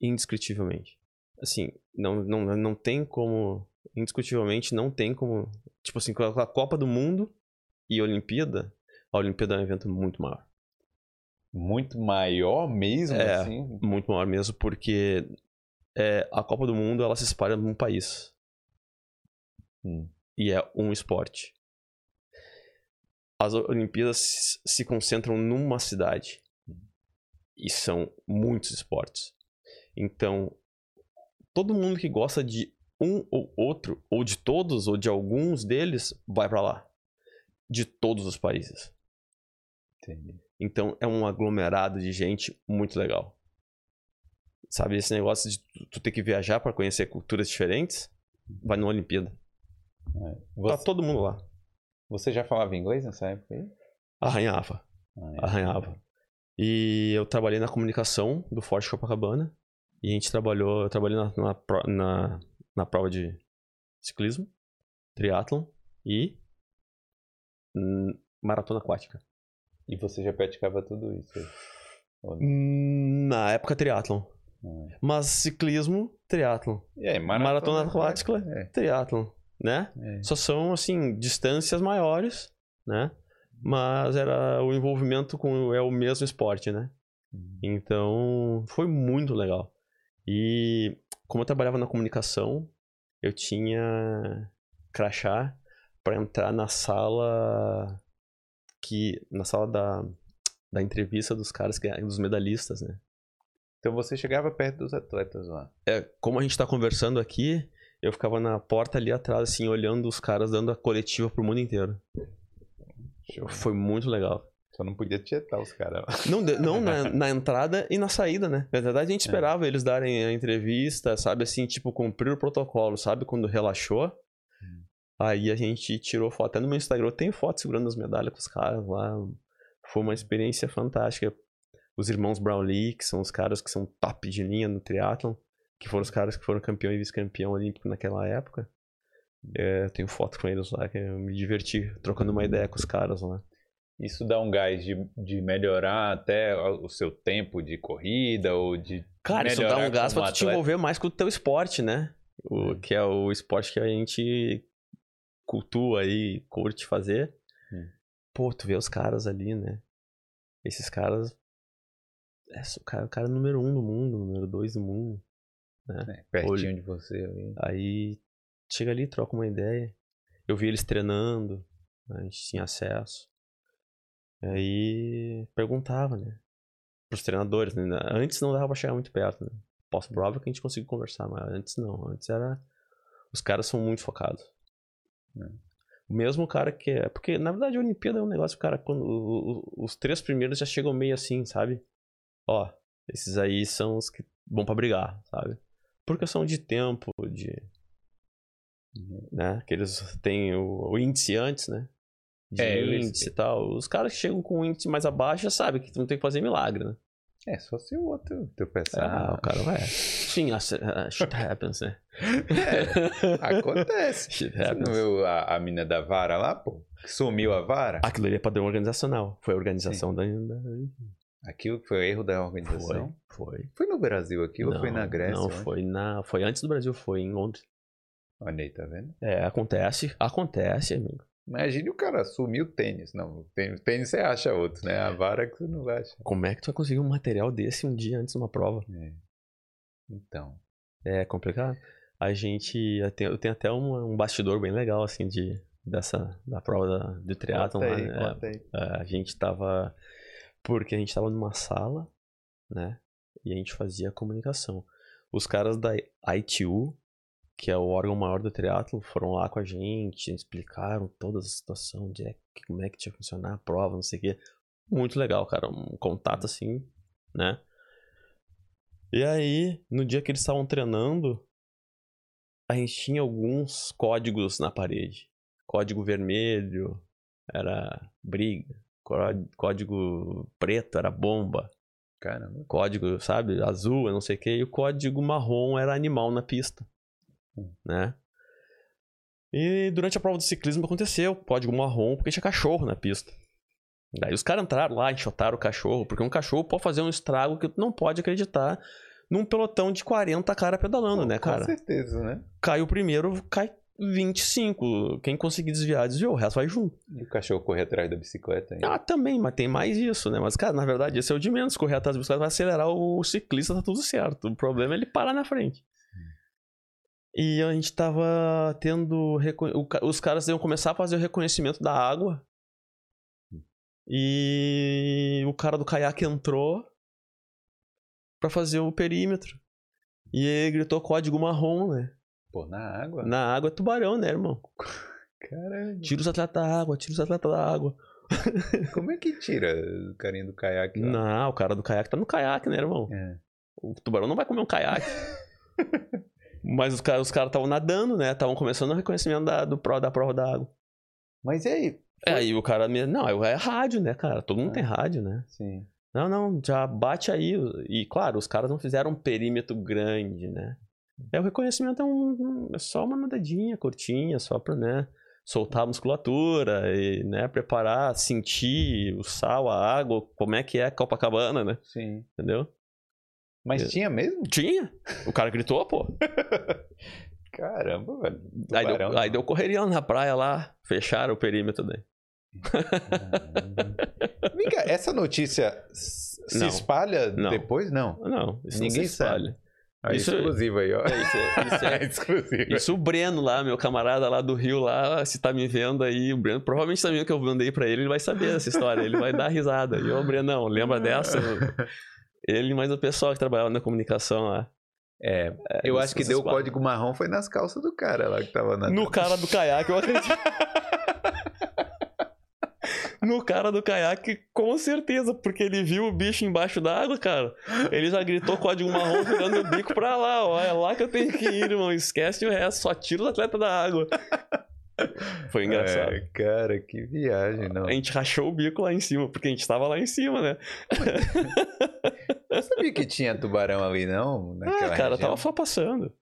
Indiscutivelmente. Assim, não, não, não tem como. Indiscutivelmente, não tem como. Tipo assim, com a Copa do Mundo e a Olimpíada, a Olimpíada é um evento muito maior. Muito maior mesmo, É. assim? Muito maior mesmo, porque é, a Copa do Mundo ela se espalha num país. Hum. e é um esporte. As Olimpíadas se- se concentram numa cidade e são muitos esportes. Então, todo mundo que gosta de um ou outro, ou de todos, ou de alguns deles, vai pra lá. De todos os países. Entendi. Então, é um aglomerado de gente muito legal. Sabe, esse negócio de tu- ter que viajar pra conhecer culturas diferentes, vai numa Olimpíada. Tá Você, todo mundo lá. você já falava inglês nessa época aí? Arranhava. Ah, é. Arranhava. E eu trabalhei na comunicação do Forte Copacabana. E a gente trabalhou, eu trabalhei na, na, na, na prova de ciclismo, triatlon e hum, maratona aquática. E você já praticava tudo isso? Hum, Na época triatlon. Ah. Mas ciclismo, triatlon. E aí, Maratona aquática, É. Triatlon, né? é. Só são, assim, distâncias maiores, né? Mas era o envolvimento com é o mesmo esporte, né? Então, foi muito legal. E como eu trabalhava na comunicação, eu tinha crachá para entrar na sala que na sala da, da entrevista dos caras que dos medalhistas, né? Então você chegava perto dos atletas lá. É, como a gente tá conversando aqui, eu ficava na porta ali atrás assim, olhando os caras dando a coletiva pro mundo inteiro. Show. Foi muito legal. Só não podia tietar os caras. Não, não na, na entrada e na saída, né? Na verdade, a gente É. esperava eles darem a entrevista, sabe? Assim, tipo, cumprir o protocolo, sabe? Quando relaxou. Hum. Aí a gente tirou foto. Até no meu Instagram eu tenho foto segurando as medalhas com os caras lá. Foi uma experiência fantástica. Os irmãos Brownlee, que são os caras que são top de linha no triatlon, que foram os caras que foram campeão e vice-campeão olímpico naquela época. É, tenho foto com eles lá, que eu me diverti trocando uma ideia com os caras lá. Isso dá um gás de, de melhorar até o seu tempo de corrida ou de. Cara, isso dá um gás pra tu te atleta. envolver mais com o teu esporte, né? O, É. Que é o esporte que a gente cultua aí, curte fazer. Hum. Pô, tu vê os caras ali, né? Esses caras. É o cara, o cara número um do mundo, número dois do mundo. É, pertinho de você ali. Aí chega ali, troca uma ideia. Eu vi eles treinando, né? a gente tinha acesso. Aí perguntava, né? Pros treinadores, né? Antes não dava pra chegar muito perto, né? pós-prova que a gente conseguiu conversar, mas antes não. Antes era. Os caras são muito focados. É. O mesmo cara que é. Porque, na verdade, a Olimpíada é um negócio, cara, quando os três primeiros já chegam meio assim, sabe? Ó, esses aí são os que vão pra brigar, sabe? Por questão de tempo, de. Né? Que eles têm o, o índice antes, né? De É, índice e tal. Os caras que chegam com o índice mais abaixo já sabem que tu não tem que fazer milagre, né? É, só se o outro teu Ah, pensar. o cara vai. Sim, shit happens, né? Acontece. Shit Você não happens. viu a, a mina da vara lá, pô? Sumiu a vara? Aquilo ali é padrão organizacional. Foi a organização da, da. Aquilo que foi erro da Foi. organização? Foi. Foi no Brasil aquilo ou foi na Grécia? Não, onde? foi na. Foi antes do Brasil, foi em Londres. Olha aí, tá vendo? É, acontece. Acontece, amigo. Imagine o cara sumiu o tênis. Não, o tênis, tênis você acha outro, né? A vara que você não vai achar. Como é que tu vai conseguir um material desse um dia antes de uma prova? É. Então. É complicado. A gente. Eu tenho, eu tenho até um, um bastidor bem legal, assim, de, dessa. Da prova da, do triatlon lá. aí, né? aí. É, a gente tava. Porque a gente tava numa sala, né? E a gente fazia comunicação. Os caras da ITU, que é o órgão maior do triatlo, foram lá com a gente, explicaram toda a situação, de é, como é que tinha que funcionar a prova, não sei o quê. Muito legal, cara. Um contato assim, né? E aí, no dia que eles estavam treinando, a gente tinha alguns códigos na parede. Código vermelho era briga. Có- Código preto era bomba. Caramba. Código, sabe, azul, não sei o que. E o código marrom era animal na pista. Né? E durante a prova do ciclismo aconteceu código marrom porque tinha cachorro na pista. Daí os caras entraram lá, enxotaram o cachorro, porque um cachorro pode fazer um estrago que tu não pode acreditar num pelotão de 40 cara pedalando, Pô, né, cara? Com certeza, né? Cai o primeiro, cai 25. Quem conseguir desviar, desviou, o resto vai junto. E o cachorro correr atrás da bicicleta ainda. Ah, também, mas tem mais isso, né? Mas, cara, na verdade, esse é o de menos. Correr atrás da bicicleta vai acelerar o ciclista, tá tudo certo. O problema é ele parar na frente. E a gente tava tendo. Os caras iam começar a fazer o reconhecimento da água. E o cara do caiaque entrou pra fazer o perímetro. E ele gritou código marrom, né? Pô, na água? Na água é tubarão, né, irmão? Caramba. Tira os atletas da água, tira os atletas da água. Como é que tira o carinha do caiaque lá? Não, o cara do caiaque tá no caiaque, né, irmão? É. O tubarão não vai comer um caiaque. Mas os caras estavam nadando, né? Estavam começando o reconhecimento da, do, da prova da água. Mas e aí? É, aí o cara me. Não, é rádio, né, cara? Todo mundo É. tem rádio, né? Sim. Não, não, já bate aí. E claro, os caras não fizeram um perímetro grande, né? É, o reconhecimento é, um, um- é só uma nadadinha curtinha, só pra, né? Soltar a musculatura e, né, preparar, sentir o sal, a água, como é que é Copacabana, né? Sim. Entendeu? Mas É. tinha mesmo? Tinha. O cara gritou, pô. Caramba, velho. Aí deu, aí deu correria na praia lá, fecharam o perímetro daí. Vem cá, essa notícia se Não. espalha Não. depois? Não. Não, isso Ninguém não se espalha. Ah, Isso- exclusivo aí, ó. É, isso é- isso é- exclusivo. Isso o Breno lá, meu camarada lá do Rio lá, se tá me vendo aí, o Breno provavelmente tá vendo que eu mandei pra ele, ele vai saber essa história, ele vai dar risada. E ô Brenão, lembra dessa? Ele mais o pessoal que trabalhava na comunicação lá. É, eu isso acho que deu o código marrom foi nas calças do cara lá que tava na. No cara do caiaque, eu acredito. No cara do caiaque, com certeza, porque ele viu o bicho embaixo d'água, cara. Ele já gritou código marrom virando o bico pra lá, ó. É lá que eu tenho que ir, irmão. Esquece o resto, só tira o atleta da água. Foi engraçado. É, cara, que viagem, não. A gente rachou o bico lá em cima, porque a gente tava lá em cima, né? Eu sabia que tinha tubarão ali, não? Naquela Ah, cara, região. tava só passando.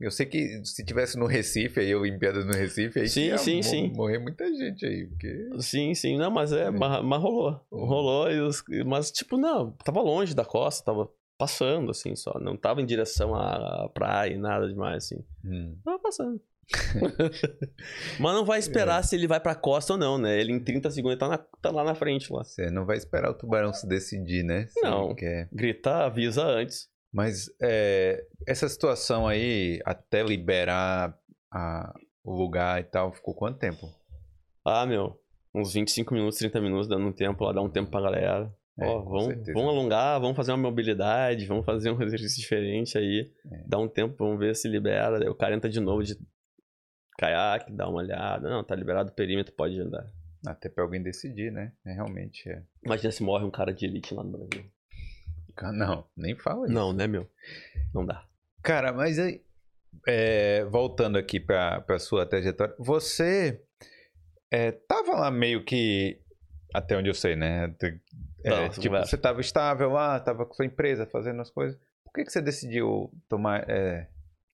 Eu sei que se tivesse no Recife, aí Olimpíadas no Recife, aí Sim, ia sim, sim. morrer muita gente aí, porque... Sim, sim, não, mas é, mas, mas rolou. Rolou, os- mas tipo, não, tava longe da costa, tava passando, assim, só. Não tava em direção à praia, nada demais, assim. Hum. Tava passando. mas não vai É. esperar se ele vai pra costa ou não, né? Ele em 30 segundos tá, na- tá lá na frente, lá. Você não vai esperar o tubarão se decidir, né? Se Não. quer. Gritar, avisa antes. Mas é, essa situação aí, até liberar a- o lugar e tal, ficou quanto tempo? Ah, meu, uns 25 minutos, 30 minutos dando um tempo lá, dá um tempo pra galera. É, Ó, vamos, vamos alongar, vamos fazer uma mobilidade, vamos fazer um exercício diferente aí. É. Dá um tempo, vamos ver se libera. Daí o cara entra de novo de caiaque, dá uma olhada. Não, tá liberado o perímetro, pode andar. Até pra alguém decidir, né? É, realmente é. Imagina se morre um cara de elite lá no Brasil. Não, nem fala isso. Não, né, meu? Não dá. Cara, mas aí, é, voltando aqui pra, pra sua trajetória, você é, tava lá meio que, até onde eu sei, né? É, Não, tipo, você estava estável lá, estava com sua empresa fazendo as coisas. Por que, que você decidiu tomar, é,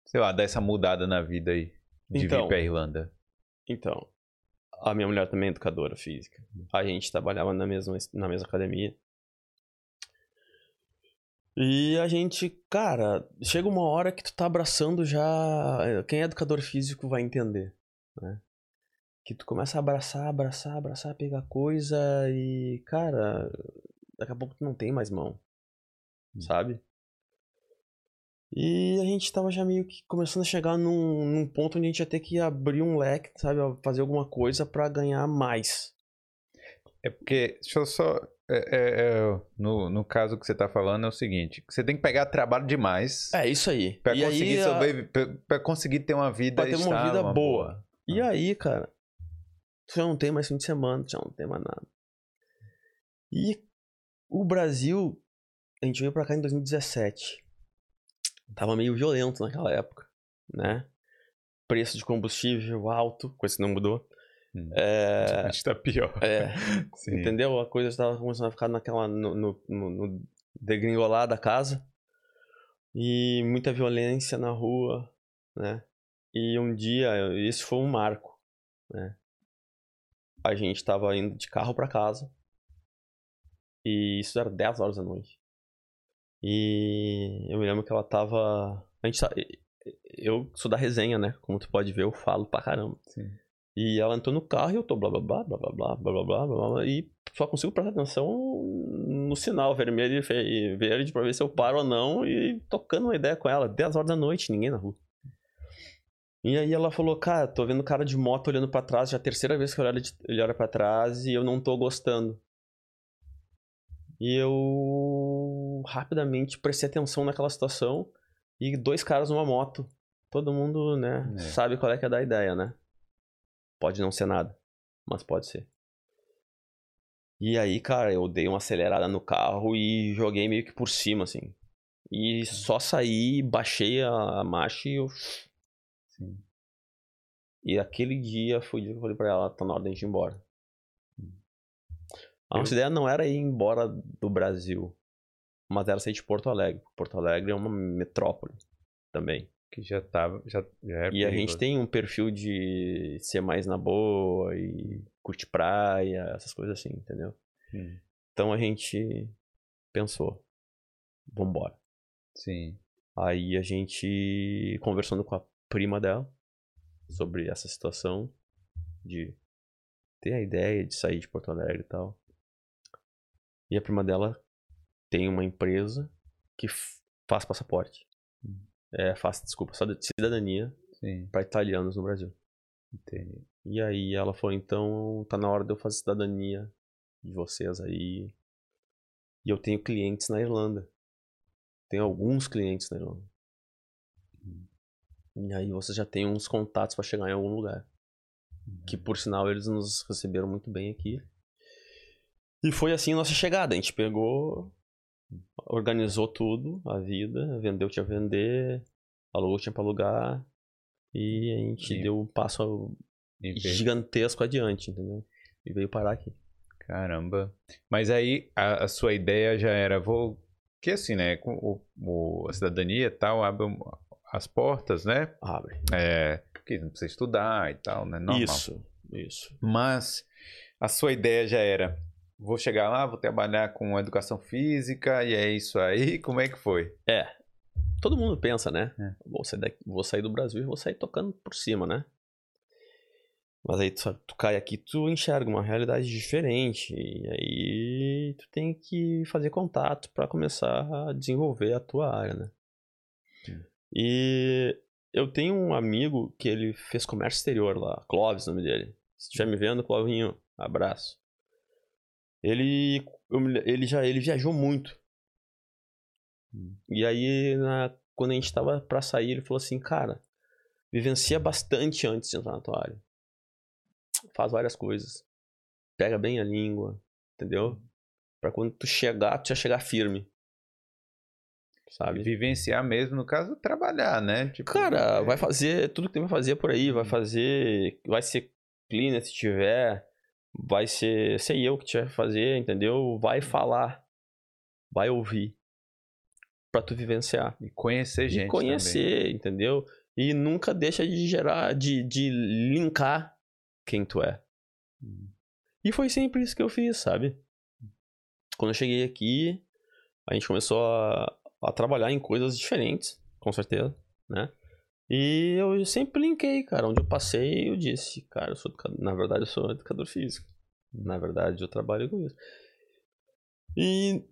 sei lá, dar essa mudada na vida aí de então, vir pra Irlanda? Então, a minha mulher também é educadora física. A gente trabalhava na mesma, na mesma academia. E a gente, cara, chega uma hora que tu tá abraçando já. Quem é educador físico vai entender, né? Que tu começa a abraçar, abraçar, abraçar, pegar coisa e, cara, daqui a pouco tu não tem mais mão, hum. sabe? E a gente tava já meio que começando a chegar num, num ponto onde a gente ia ter que abrir um leque, sabe? Fazer alguma coisa para ganhar mais. É porque, deixa eu só. É, é, é, no, no caso que você tá falando é o seguinte: você tem que pegar trabalho demais. É isso aí. Pra, e conseguir, aí, pra, pra, conseguir ter uma vida Pra ter uma vida boa. boa. E ah. aí, cara, já não tem mais fim de semana, já não tem mais nada. E o Brasil, a gente veio pra cá em 2017 tava meio violento naquela época, né? Preço de combustível alto, coisa que não mudou. Hum, é... A gente tá pior. É, entendeu? A coisa estava começando a ficar naquela, no, no, no degringolar da casa. E muita violência na rua, né? E um dia, isso foi um marco, né? A gente estava indo de carro para casa. E isso era 10 horas da noite. E eu me lembro que ela tava. A gente tá... Eu sou da resenha, né? Como tu pode ver, eu falo pra caramba. Sim. E ela entrou no carro e eu tô blá blá blá blá blá blá blá blá blá blá blá e só consigo prestar atenção no sinal vermelho e verde pra ver se eu paro ou não e tocando uma ideia com ela, 10 horas da noite, ninguém na rua. E aí ela falou, cara, tô vendo cara de moto olhando para trás, já é a terceira vez que ele olha para trás e eu não tô gostando. E eu rapidamente prestei atenção naquela situação e dois caras numa moto. Todo mundo, né, é. sabe qual é que é da ideia, né? Pode não ser nada, mas pode ser. E aí, cara, eu dei uma acelerada no carro e joguei meio que por cima, assim. E só saí, baixei a marcha e eu. Sim. E aquele dia foi o dia que eu falei pra ela: tá na hora de a gente ir embora. A nossa ideia não era ir embora do Brasil, mas era sair de Porto Alegre. Porto Alegre é uma metrópole também. Que já tava. Já, já é e a gente tem um perfil de ser mais na boa e curtir praia, essas coisas assim, entendeu? Hum. Então a gente pensou, vambora. Sim. Aí a gente conversando com a prima dela sobre essa situação de ter a ideia de sair de Porto Alegre e tal. E a prima dela tem uma empresa que faz passaporte. Hum. É, faz, desculpa, cidadania para italianos no Brasil. Entendi. E aí ela falou, então tá na hora de eu fazer cidadania de vocês aí. E eu tenho clientes na Irlanda. Tenho alguns clientes na Irlanda. Hum. E aí você já tem uns contatos para chegar em algum lugar. Que por sinal eles nos receberam muito bem aqui. E foi assim a nossa chegada. A gente pegou, organizou tudo, a vida, vendeu, tinha a vender, alugou, tinha pra alugar. E a gente e... deu um passo gigantesco adiante, entendeu? E veio parar aqui. Caramba. Mas aí a, a sua ideia já era, vou. Que assim, né? Com o, o, a cidadania e tal abre as portas, né? Abre. É. Porque não precisa estudar e tal, né? Normal. Isso, isso. Mas a sua ideia já era vou chegar lá, vou trabalhar com educação física e é isso aí. Como é que foi? É. Todo mundo pensa, né? É. Vou, sair daqui, vou sair do Brasil e vou sair tocando por cima, né? Mas aí tu, tu, cai aqui, tu enxerga uma realidade diferente. E aí tu tem que fazer contato para começar a desenvolver a tua área, né? E eu tenho um amigo que ele fez comércio exterior lá, Clóvis, o nome dele. Se estiver me vendo, Clovinho, abraço. Ele, ele já ele viajou muito. Hum. E aí, na, quando a gente tava pra sair, ele falou assim, cara, vivencia bastante antes de entrar na área. Faz várias coisas. Pega bem a língua, entendeu? Pra quando tu chegar, tu já chegar firme. Sabe? Vivenciar mesmo, no caso, trabalhar, né? Tipo, Cara, é... vai fazer tudo que tem pra fazer por aí. Vai fazer. Vai ser cleaner se tiver. Vai ser. Sei eu que tiver que fazer, entendeu? Vai falar. Vai ouvir. Pra tu vivenciar. E conhecer gente. E conhecer, também. entendeu? E nunca deixa de gerar, de, de linkar quem tu é. Hum. E foi sempre isso que eu fiz, sabe? Quando eu cheguei aqui, a gente começou a, a trabalhar em coisas diferentes, com certeza, né? E eu sempre linkei, cara. Onde eu passei, eu disse, cara, eu sou educador. Na verdade, eu sou educador físico. Na verdade, eu trabalho com isso. E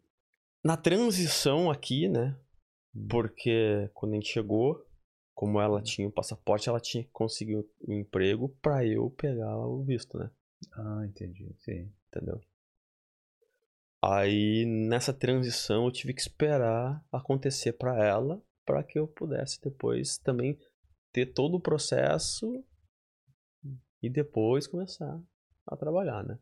na transição aqui, né? Porque quando a gente chegou, como ela tinha o passaporte, ela tinha que conseguir o um emprego para eu pegar o visto, né? Ah, entendi. Sim. Entendeu? Aí nessa transição eu tive que esperar acontecer para ela para que eu pudesse depois também ter todo o processo e depois começar a trabalhar, né?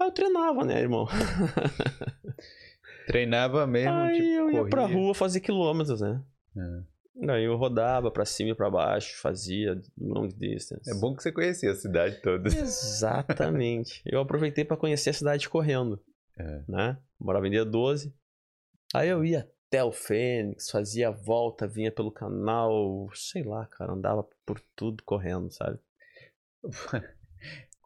Aí eu treinava, né, irmão? Treinava mesmo, Aí tipo, eu ia corria. pra rua fazer quilômetros, né? É. Aí eu rodava pra cima e pra baixo, fazia long distance. É bom que você conhecia a cidade toda. Exatamente. eu aproveitei para conhecer a cidade correndo. É. Né? Morava em dia 12. Aí eu ia o Fênix, fazia a volta, vinha pelo canal, sei lá, cara, andava por tudo correndo, sabe?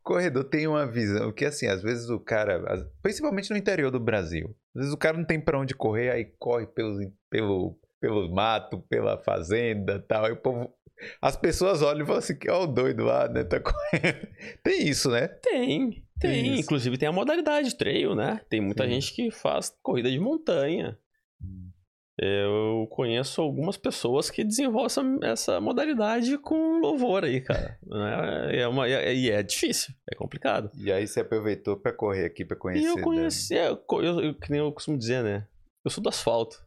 Corredor tem uma visão que, assim, às vezes o cara, principalmente no interior do Brasil, às vezes o cara não tem pra onde correr, aí corre pelos, pelo pelo mato, pela fazenda tal. E o povo. As pessoas olham e falam assim: ó, o doido lá, né? Tá correndo. Tem isso, né? Tem, tem. tem Inclusive tem a modalidade trail, né? Tem muita Sim. gente que faz corrida de montanha. Hum. Eu conheço algumas pessoas que desenvolvem essa, essa modalidade com louvor aí, cara. Né? é uma, é, e é difícil, é complicado. E aí você aproveitou para correr aqui, para conhecer. E eu conheci, né? eu, eu, eu, que nem eu costumo dizer, né? Eu sou do asfalto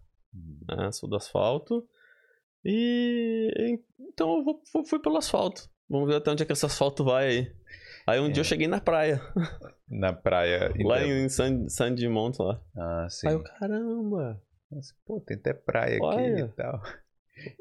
né? Sou do asfalto. E então eu vou, fui pelo asfalto. Vamos ver até onde é que esse asfalto vai aí. Aí um é. dia eu cheguei na praia. Na praia. lá em San, Sandimont lá. Ah, sim. Aí eu, caramba. Pô, tem até praia Olha. aqui e tal.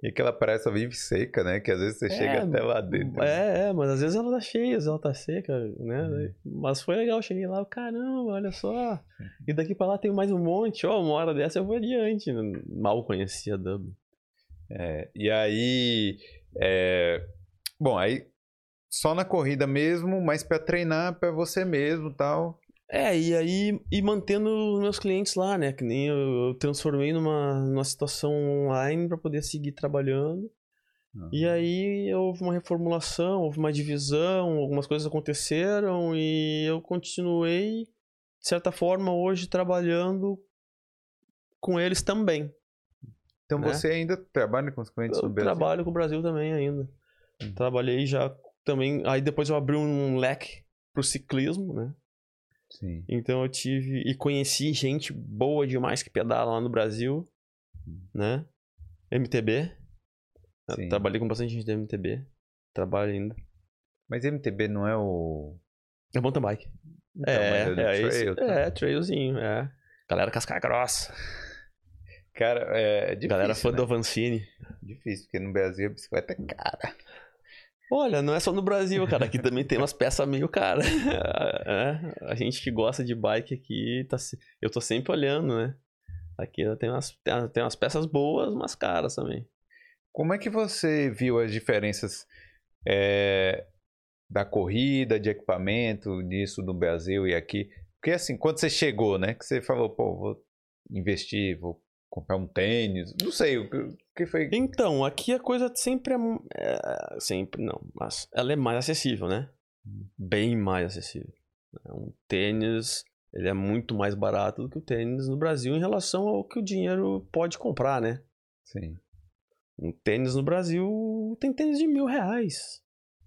E aquela praia só vive seca, né? Que às vezes você é, chega até lá dentro. É, é, mas às vezes ela tá cheia, às vezes ela tá seca, né? Uhum. Mas foi legal, cheguei lá, caramba, olha só. E daqui pra lá tem mais um monte, ó, uma hora dessa eu vou adiante. Mal conhecia Dublin. É, e aí. É... Bom, aí só na corrida mesmo, mas para treinar para você mesmo tal. É, e aí, e mantendo meus clientes lá, né? Que nem eu, eu transformei numa, numa situação online para poder seguir trabalhando. Uhum. E aí houve uma reformulação, houve uma divisão, algumas coisas aconteceram e eu continuei, de certa forma, hoje trabalhando com eles também. Então né? você ainda trabalha com os clientes eu do Brasil? Trabalho com o Brasil também ainda. Uhum. Trabalhei já também. Aí depois eu abri um leque pro ciclismo, né? Sim. Então eu tive e conheci gente boa demais que pedala lá no Brasil, hum. né? MTB. Trabalhei com bastante gente da MTB. Trabalho ainda. Mas MTB não é o. É mountain bike. Então, é, é, é, trail, tá? é, trailzinho, é. Galera casca grossa. Cara, é difícil, Galera fã né? do Avancini. Difícil, porque no Brasil a bicicleta é cara. Olha, não é só no Brasil, cara. Aqui também tem umas peças meio caras. É, a gente que gosta de bike aqui, tá, eu tô sempre olhando, né? Aqui tem umas, tem umas peças boas, mas caras também. Como é que você viu as diferenças é, da corrida, de equipamento, nisso no Brasil e aqui? Porque assim, quando você chegou, né? Que você falou, pô, vou investir, vou comprar um tênis, não sei, o que foi? Então, aqui a coisa sempre é, é, sempre não, mas ela é mais acessível, né? Bem mais acessível. Um tênis, ele é muito mais barato do que o tênis no Brasil em relação ao que o dinheiro pode comprar, né? Sim. Um tênis no Brasil tem tênis de mil reais.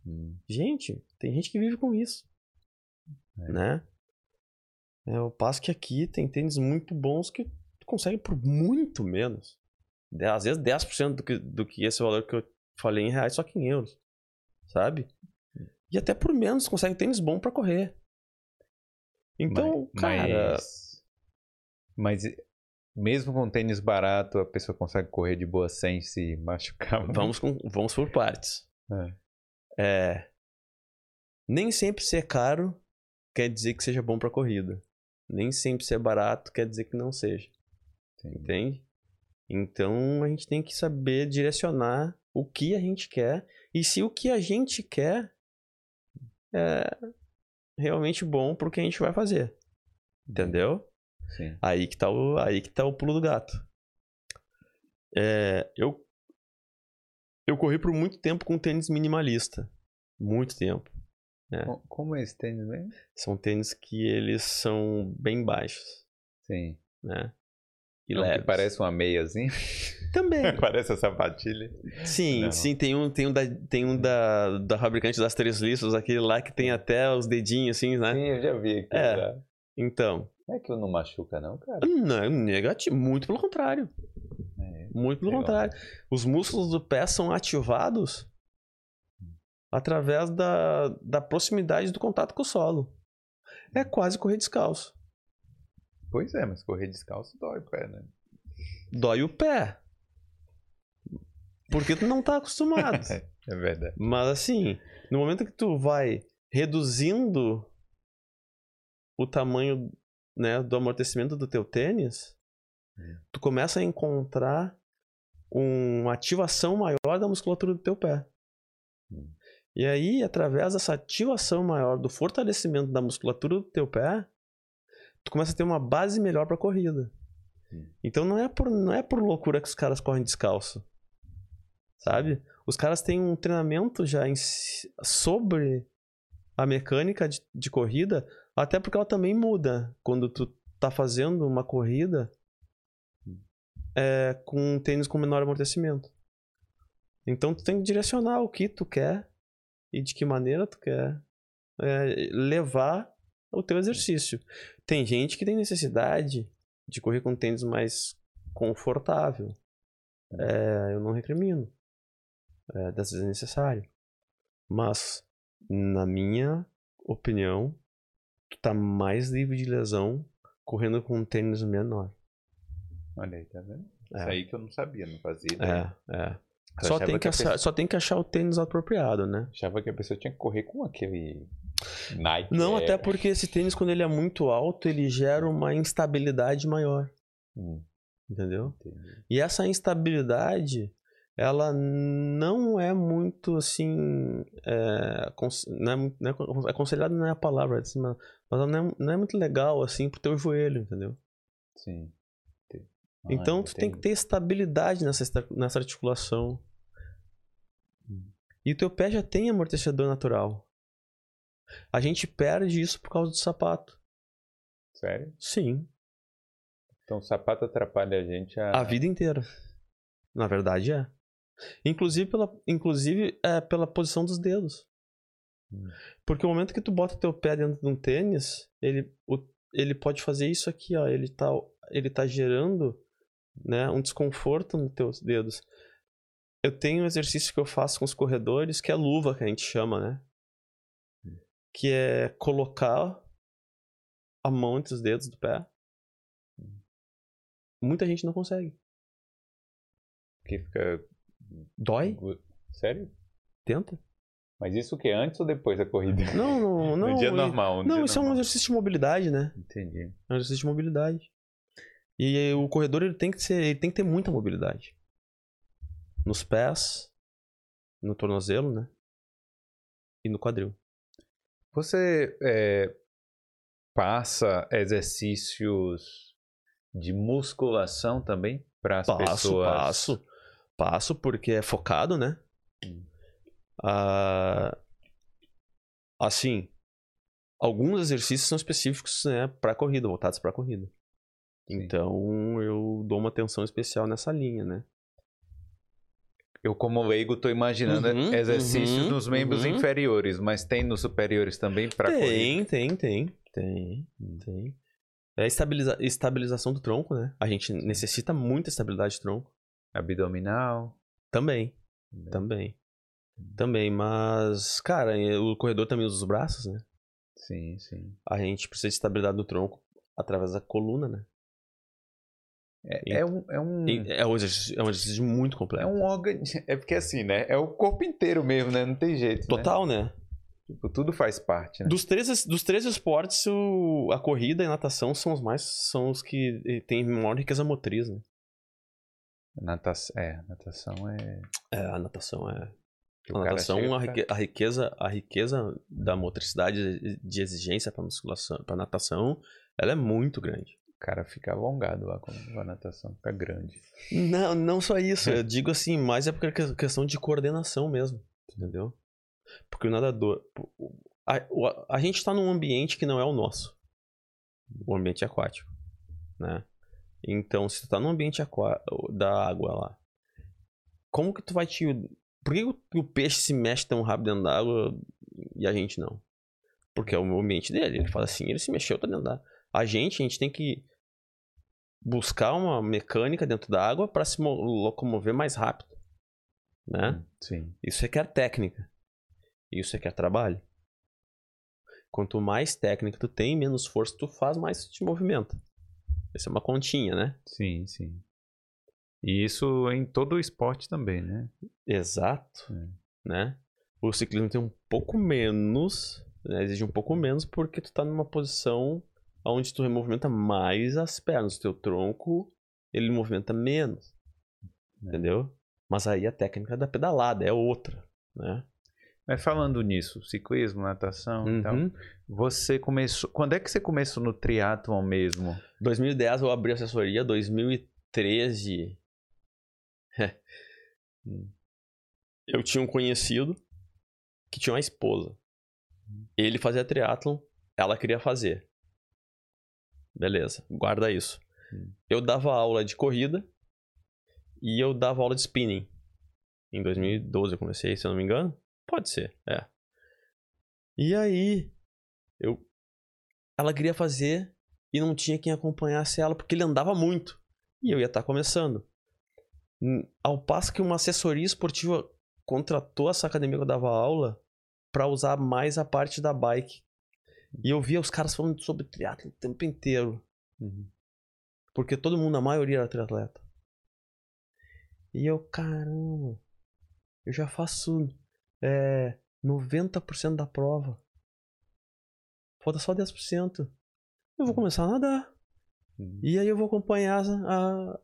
Hum. Gente, tem gente que vive com isso, é. né? É, passo que aqui tem tênis muito bons que consegue por muito menos. Às vezes 10% do que, do que esse valor que eu falei em reais, só que em euros. Sabe? E até por menos tu consegue tênis bom pra correr. Então, mas, cara. mas, mas mesmo com tênis barato, a pessoa consegue correr de boa sem se machucar. muito? Vamos, com, vamos por partes. É. É. Nem sempre ser caro quer dizer que seja bom pra corrida. Nem sempre ser barato quer dizer que não seja. Entende? Então a gente tem que saber direcionar o que a gente quer e se o que a gente quer é realmente bom pro que a gente vai fazer. Entendeu? Sim. Aí que tá o, aí que tá o pulo do gato. É, eu eu corri por muito tempo com tênis minimalista. Muito tempo. É. Co- Como é esse tênis mesmo? São tênis que eles são bem baixos, Sim. né? E Não, que leves. parece uma meiazinha. Também. parece a sapatilha. Sim, Não. sim, tem um, tem um, da, tem um da, da fabricante das três listas, aquele lá que tem até os dedinhos assim, né? Sim, eu já vi aqui. É. já. Então, é que não machuca, não, cara? não, é negativo, muito pelo contrário. É. Muito pelo Legal. contrário. Os músculos do pé são ativados através da, da proximidade do contato com o solo. É quase correr descalço. Pois é, mas correr descalço dói o pé, né? Dói o pé. Porque tu não tá acostumado. É verdade. Mas assim, no momento que tu vai reduzindo o tamanho né, do amortecimento do teu tênis, Hum. tu começa a encontrar uma ativação maior da musculatura do teu pé. Hum. E aí, através dessa ativação maior do fortalecimento da musculatura do teu pé, tu começa a ter uma base melhor para corrida. Então não é por não é por loucura que os caras correm descalço. Sabe? Os caras têm um treinamento já em sobre a mecânica de, de corrida, até porque ela também muda quando tu tá fazendo uma corrida é, com um tênis com menor amortecimento. Então tu tem que direcionar o que tu quer e de que maneira tu quer é, levar o teu exercício. Tem gente que tem necessidade de correr com tênis mais confortável. É, eu não recrimino. É, às vezes é necessário. Mas, na minha opinião, tu tá mais livre de lesão correndo com um tênis menor. Olha aí, tá vendo? É. Isso aí que eu não sabia, não fazia ideia. É, é. Só tem, que que pessoa- só tem que achar o tênis apropriado, né? Achava que a pessoa tinha que correr com aquele Nike. Não, Air. até porque esse tênis, quando ele é muito alto, ele gera uma instabilidade maior. Hum, Entendeu? entendi. E essa instabilidade, ela não é muito assim. É, não é, não é acon- aconselhada não é a palavra, assim, mas ela não é, não é muito legal assim pro teu joelho, entendeu? Sim. Ah, então tu tem que ter estabilidade nessa, nessa articulação. E o teu pé já tem amortecedor natural. A gente perde isso por causa do sapato. Sério? Sim, Então o sapato atrapalha a gente a. a vida inteira. Na verdade é. Inclusive pela, inclusive, é, pela posição dos dedos. Hum. Porque o momento que tu bota teu pé dentro de um tênis, ele, o- ele pode fazer isso aqui, ó. Ele tá, ele tá gerando né, um desconforto nos teus dedos. Eu tenho um exercício que eu faço com os corredores, que é luva, que a gente chama, né? Que é colocar a mão entre os dedos do pé. Muita gente não consegue. Que fica. Dói? Sério? Tenta. Mas isso o que? Antes ou depois da corrida? Não, não, não. no dia e- normal. no Não, dia isso é um normal. exercício de mobilidade, né? Entendi. É um exercício de mobilidade. E o corredor ele tem que ser, ele tem que ter muita mobilidade. Nos pés, no tornozelo, né? E no quadril. Você é, passa exercícios de musculação também para as pessoas? passo. Passo porque é focado, né? Hum. Ah, assim, alguns exercícios são específicos, né, para corrida, voltados para corrida. Sim. Então eu dou uma atenção especial nessa linha, né? Eu, como leigo, estou imaginando Uhum, exercício uhum, nos membros uhum. inferiores, mas tem nos superiores também para correr? Tem, tem, tem, tem, tem. É a estabiliza estabilização do tronco, né? A gente necessita muita estabilidade de tronco. Abdominal. Também. Também. Também. Também, mas, cara, o corredor também usa os braços, né? Sim, sim. A gente precisa de estabilidade do tronco através da coluna, né? É, é um. É um... É um, exercício, é um exercício muito complexo. É um órgão. É porque assim, né? É o corpo inteiro mesmo, né? Não tem jeito. Total, né? né? Tipo, tudo faz parte, né? Dos três, dos três esportes, o, a corrida e a natação são os mais. são os que têm maior riqueza motriz, né? Natação, é, natação é. É, a natação é. A natação, a, riqueza, a, riqueza, a riqueza da motricidade de exigência para musculação, para natação, ela é muito grande. O cara fica alongado lá com a natação, fica grande. Não, não só isso. eu digo assim, mais é porque é questão de coordenação mesmo, entendeu? Porque o nadador. A, a, a gente está num ambiente que não é o nosso. O ambiente aquático, né? Então, se tu tá num ambiente da água lá, como que tu vai te por que o, peixe se mexe tão rápido dentro da água e a gente não? Porque é o ambiente dele. Ele fala assim, ele se mexeu, tá dentro da água. A gente, a gente tem que buscar uma mecânica dentro da água para se locomover mais rápido. Né? Hum, sim. Isso requer técnica. Isso requer trabalho. Quanto mais técnica tu tem, menos força tu faz, mais tu te movimenta. Essa é uma continha, né? Sim, sim. E isso em todo o esporte também, né? Exato. É. Né? O ciclismo tem um pouco menos, né? exige um pouco menos porque tu tá numa posição onde tu movimenta mais as pernas. O teu tronco, ele movimenta menos. É. Entendeu? Mas aí a técnica da pedalada é outra, né? Mas falando nisso, ciclismo, natação uhum. e tal, uhum. você começou... Quando é que você começou no triatlon mesmo? 2010 eu abri assessoria, 2013 eu tinha um conhecido que tinha uma esposa. Ele fazia triatlon, ela queria fazer. Beleza, guarda isso. Eu dava aula de corrida e eu dava aula de spinning. Em 2012 eu comecei, se eu não me engano. Pode ser, é. E aí, eu ela queria fazer e não tinha quem acompanhasse ela porque ele andava muito. E eu ia estar começando. Ao passo que uma assessoria esportiva contratou essa academia que eu dava aula para usar mais a parte da bike. E eu via os caras falando sobre triatlo o tempo inteiro. Uhum. Porque todo mundo, a maioria era triatleta. E eu, caramba, eu já faço é, 90% da prova. Falta só 10%. Eu vou uhum. começar a nadar. Uhum. E aí eu vou acompanhar a,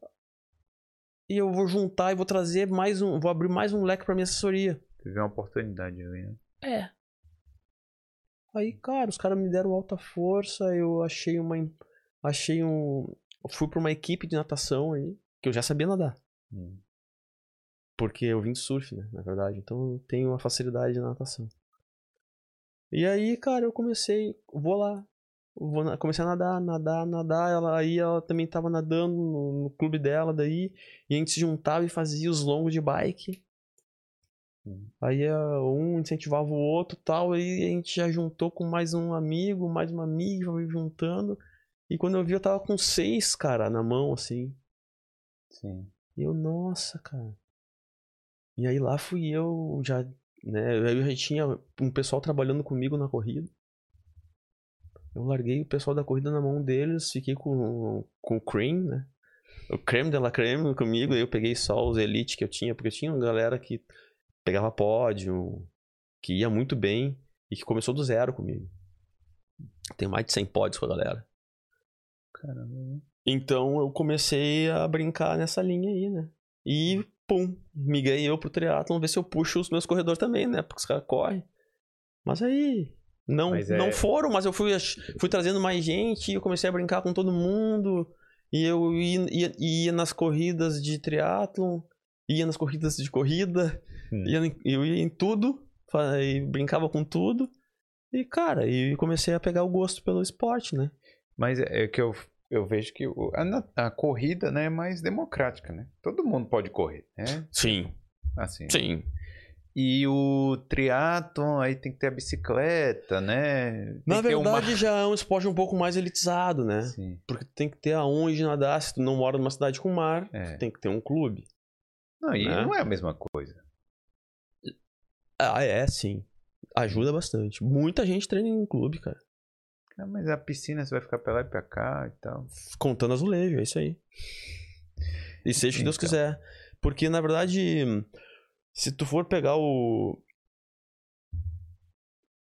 e eu vou juntar e vou trazer mais um, vou abrir mais um leque para minha assessoria. Teve uma oportunidade ali, né? É. Aí, cara, os caras me deram alta força, eu achei uma achei um fui para uma equipe de natação aí, que eu já sabia nadar. Hum. Porque eu vim de surf, né, na verdade. Então eu tenho uma facilidade de natação. E aí, cara, eu comecei, vou lá, vou, comecei a nadar, nadar, nadar. Ela, aí ela também tava nadando no, no, clube dela daí. E a gente se juntava e fazia os longos de bike. Aí eh, um incentivava o outro tal. Aí a gente já juntou com mais um amigo, mais uma amiga, foi juntando. E quando eu vi, eu tava com seis, cara, na mão, assim. Sim. E eu, nossa, cara. E aí lá fui eu, já, né? Eu já tinha um pessoal trabalhando comigo na corrida. Eu larguei o pessoal da corrida na mão deles, fiquei com, com o cream, né? O creme de la creme comigo, eu peguei só os elite que eu tinha, porque tinha uma galera que pegava pódio, que ia muito bem e que começou do zero comigo. Tem mais de 100 pódios com a galera. Caramba. Então eu comecei a brincar nessa linha aí, né? E pum, miguei eu pro triatlon, ver se eu puxo os meus corredores também, né? Porque os caras correm. Mas aí não, é... não foram, mas eu fui, fui trazendo mais gente e eu comecei a brincar com todo mundo. E eu ia, ia, ia nas corridas de triatlon, ia nas corridas de corrida, hum. ia, eu ia em tudo, brincava com tudo. E, cara, e comecei a pegar o gosto pelo esporte, né? Mas é, é que eu, eu vejo que a, a, corrida né, é mais democrática, né? Todo mundo pode correr, né? Sim. Assim. Sim. E o triatlon, aí tem que ter a bicicleta, né? Tem Na verdade, uma... já é um esporte um pouco mais elitizado, né? Sim. Porque tem que ter aonde nadar. Se tu não mora numa cidade com mar, É. tu tem que ter um clube. Não, e né? não é a mesma coisa. Ah, é, sim. Ajuda bastante. Muita gente treina em clube, cara. Ah, mas a piscina você vai ficar pra lá e pra cá e tal. Contando azulejo, é isso aí. E seja o que Deus Então. quiser. Porque, na verdade, se tu for pegar o.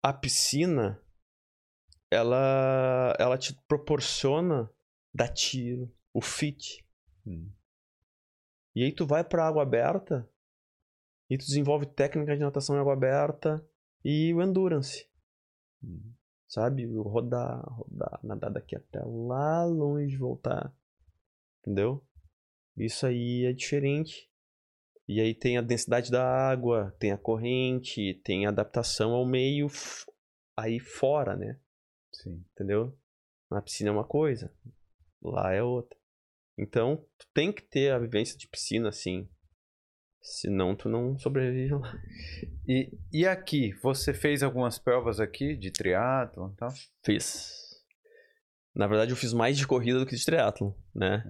A piscina, ela, ela te proporciona dar tiro, o fit. Hum. E aí tu vai pra água aberta e tu desenvolve técnica de natação em água aberta e o endurance. Hum. Sabe? Rodar, rodar, nadar daqui até lá longe, voltar. Entendeu? Isso aí é diferente. E aí tem a densidade da água, tem a corrente, tem a adaptação ao meio aí fora, né? Sim. Entendeu? Na piscina é uma coisa, lá é outra. Então, tu tem que ter a vivência de piscina, assim. Senão tu não sobrevive lá. E, e aqui, você fez algumas provas aqui de triatlon e tal? Fiz. Na verdade, eu fiz mais de corrida do que de triatlon, né?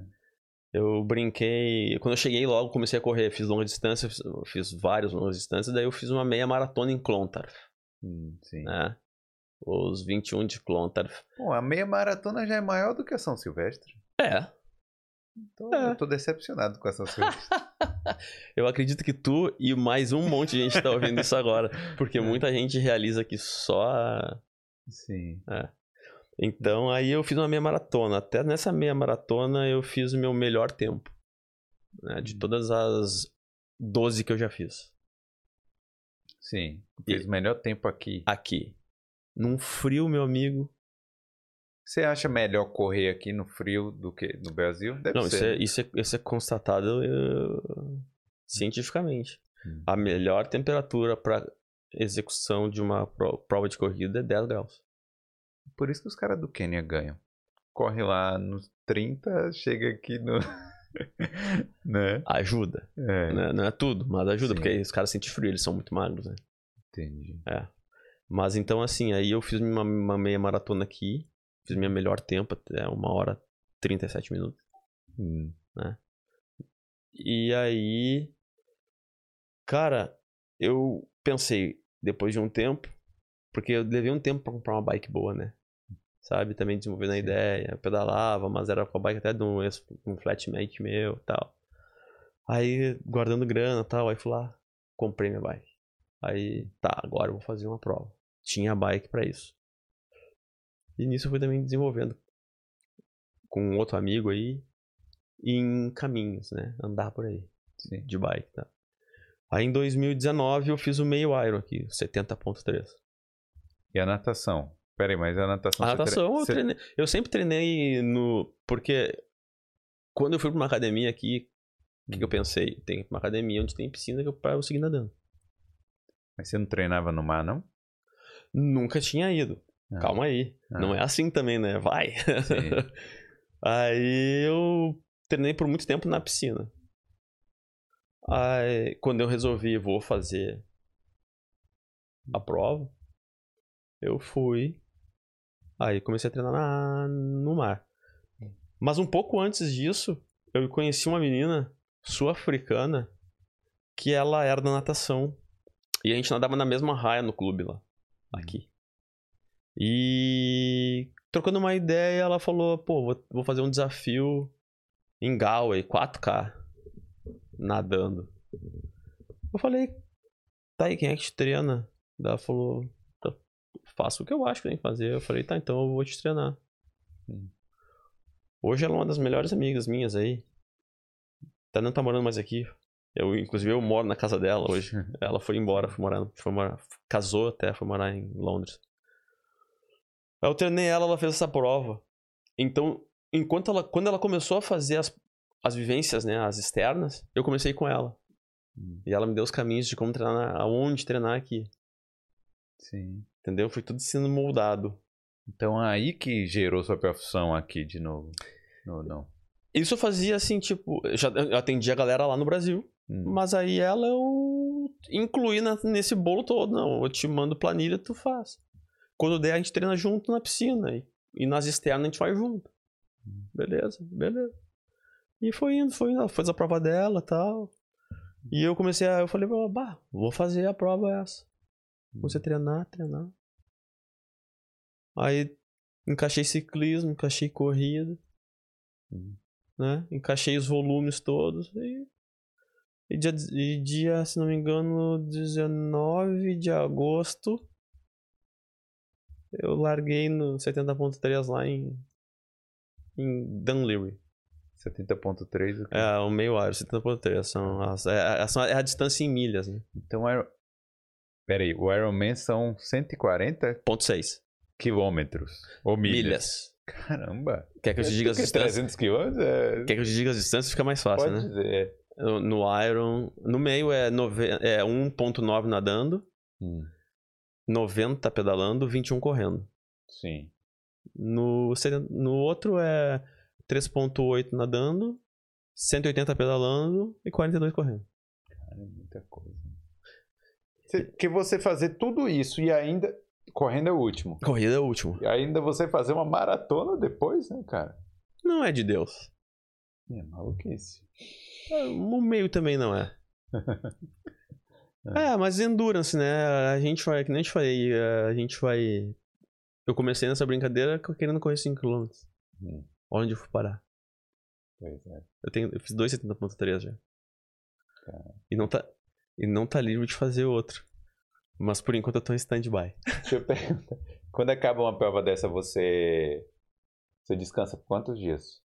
Eu brinquei. Quando eu cheguei logo, comecei a correr. Fiz longa distância, fiz, fiz várias longas distâncias. Daí eu fiz uma meia maratona em Clontarf, Hum, sim. né? Os 21 de Clontarf. Bom, a meia maratona já é maior do que a São Silvestre. É. Então É. eu tô decepcionado com a São Silvestre. Eu acredito que tu e mais um monte de gente tá ouvindo isso agora. Porque muita gente realiza que só sim. Então aí eu fiz uma meia maratona. Até nessa meia maratona eu fiz o meu melhor tempo. né, De todas as 12 que eu já fiz. Sim. Fez o melhor tempo aqui. Aqui. Num frio, meu amigo. Você acha melhor correr aqui no frio do que no Brasil? Deve Não, isso ser. é, isso, é, isso é constatado eh, cientificamente. Hum. A melhor temperatura para execução de uma pro- prova de corrida é 10 graus. Por isso que os caras do Quênia ganham. Corre lá nos 30, chega aqui no. né? Ajuda. É, né? Não é tudo, mas ajuda, Sim. porque os caras sentem frio, eles são muito magros, né? entendi. Mas então, assim, aí eu fiz uma, uma meia maratona aqui, fiz minha melhor tempo, até uma hora e 37 minutos. Hum. E aí, cara, eu pensei, depois de um tempo, porque eu levei um tempo pra comprar uma bike boa, né? Sabe? Também desenvolvendo a ideia, eu pedalava, mas era com a bike até de um, um flatmate meu tal. Aí, guardando grana e tal, aí fui lá, comprei minha bike. Aí, tá, agora eu vou fazer uma prova. Tinha a bike pra isso. E nisso eu fui também desenvolvendo com um outro amigo aí em caminhos, né? Andar por aí Sim. de bike, tá? Aí em 2019 eu fiz o meio Iron aqui, 70.3. E a natação? Pera aí, mas a natação. A você tre- natação eu treinei. Eu sempre treinei no. Porque quando eu fui pra uma academia aqui, o que, que eu pensei? Tem que ir pra uma academia onde tem piscina que eu, eu seguir nadando. Mas você não treinava no mar, não? Nunca tinha ido. Ah. Calma aí. Ah. Não é assim também, né? Vai. Aí eu treinei por muito tempo na piscina. Aí, quando eu resolvi, vou fazer a prova, eu fui. Aí comecei a treinar na- no mar. Mas um pouco antes disso, eu conheci uma menina sul-africana que ela era da natação. E a gente nadava na mesma raia no clube lá. Aqui. E trocando uma ideia, ela falou, pô, vou, vou fazer um desafio em Galway, 4K, nadando. Eu falei, tá aí, quem é que te treina? Ela falou, "Tá, faço o que eu acho que tem que fazer. Eu falei, tá, então eu vou te treinar. Hum. Hoje ela é uma das melhores amigas minhas aí. Tá não tá morando mais aqui. Eu, inclusive, eu moro na casa dela hoje. Ela foi embora, foi morar, foi morar, casou até, foi morar em Londres. Aí Eu treinei ela, ela fez essa prova. Então, enquanto ela, quando ela começou a fazer as, as vivências, né, as externas, eu comecei com ela. Hum. E ela me deu os caminhos de como treinar, aonde treinar aqui. Sim. Entendeu? Foi tudo sendo moldado. Então aí que gerou sua profissão aqui de novo. Ou não? Isso eu fazia assim, tipo, eu já eu atendia a galera lá no Brasil. Hum. Mas aí ela eu incluir na- nesse bolo todo. Não, eu te mando planilha, tu faz. Quando der, a gente treina junto na piscina. E, e nas externas a gente vai junto. Beleza, beleza. E foi indo, foi indo. Fez a prova dela e tal. E eu comecei a. Eu falei, bah, vou fazer a prova essa. Comecei a treinar, treinar. Aí encaixei ciclismo, encaixei corrida. Né? Encaixei os volumes todos. E, e, dia, e dia, se não me engano, 19 de agosto. Eu larguei no 70.3 lá em. Em Dunleary. 70.3. o quê? É, o meio área, 70.3. São as, é, é- são- é a distância em milhas, né? Então, Iron... Pera aí, o Ironman são 140 Ponto 6. quilômetros. Ou milhas. Milhas. Caramba. Quer que eu te diga as distâncias? 300 quilômetros é... Quer que eu te diga as distâncias? Fica mais fácil, Pode né? dizer. No no Iron. No meio é, nove, é 1.9 nadando, Hum, 90 pedalando, 21 correndo. sim. No, no outro é 3.8 nadando, 180 pedalando e 42 correndo. Cara, é muita coisa. Que você fazer tudo isso e ainda... Correndo é o último. Corrida é o último. E ainda você fazer uma maratona depois, né, cara? Não é de Deus. É maluquice. É, O meio também não é. É, mas endurance, né? A gente vai, que nem te falei, a gente vai. Eu comecei nessa brincadeira querendo correr 5km. Hum, onde eu fui parar. pois é. Eu, tenho, eu fiz 2,70.3 já. Cara. E não tá. E não tá livre de fazer outro. Mas por enquanto eu tô em stand-by. Deixa eu perguntar. Quando acaba uma prova dessa, você. Você descansa por quantos dias?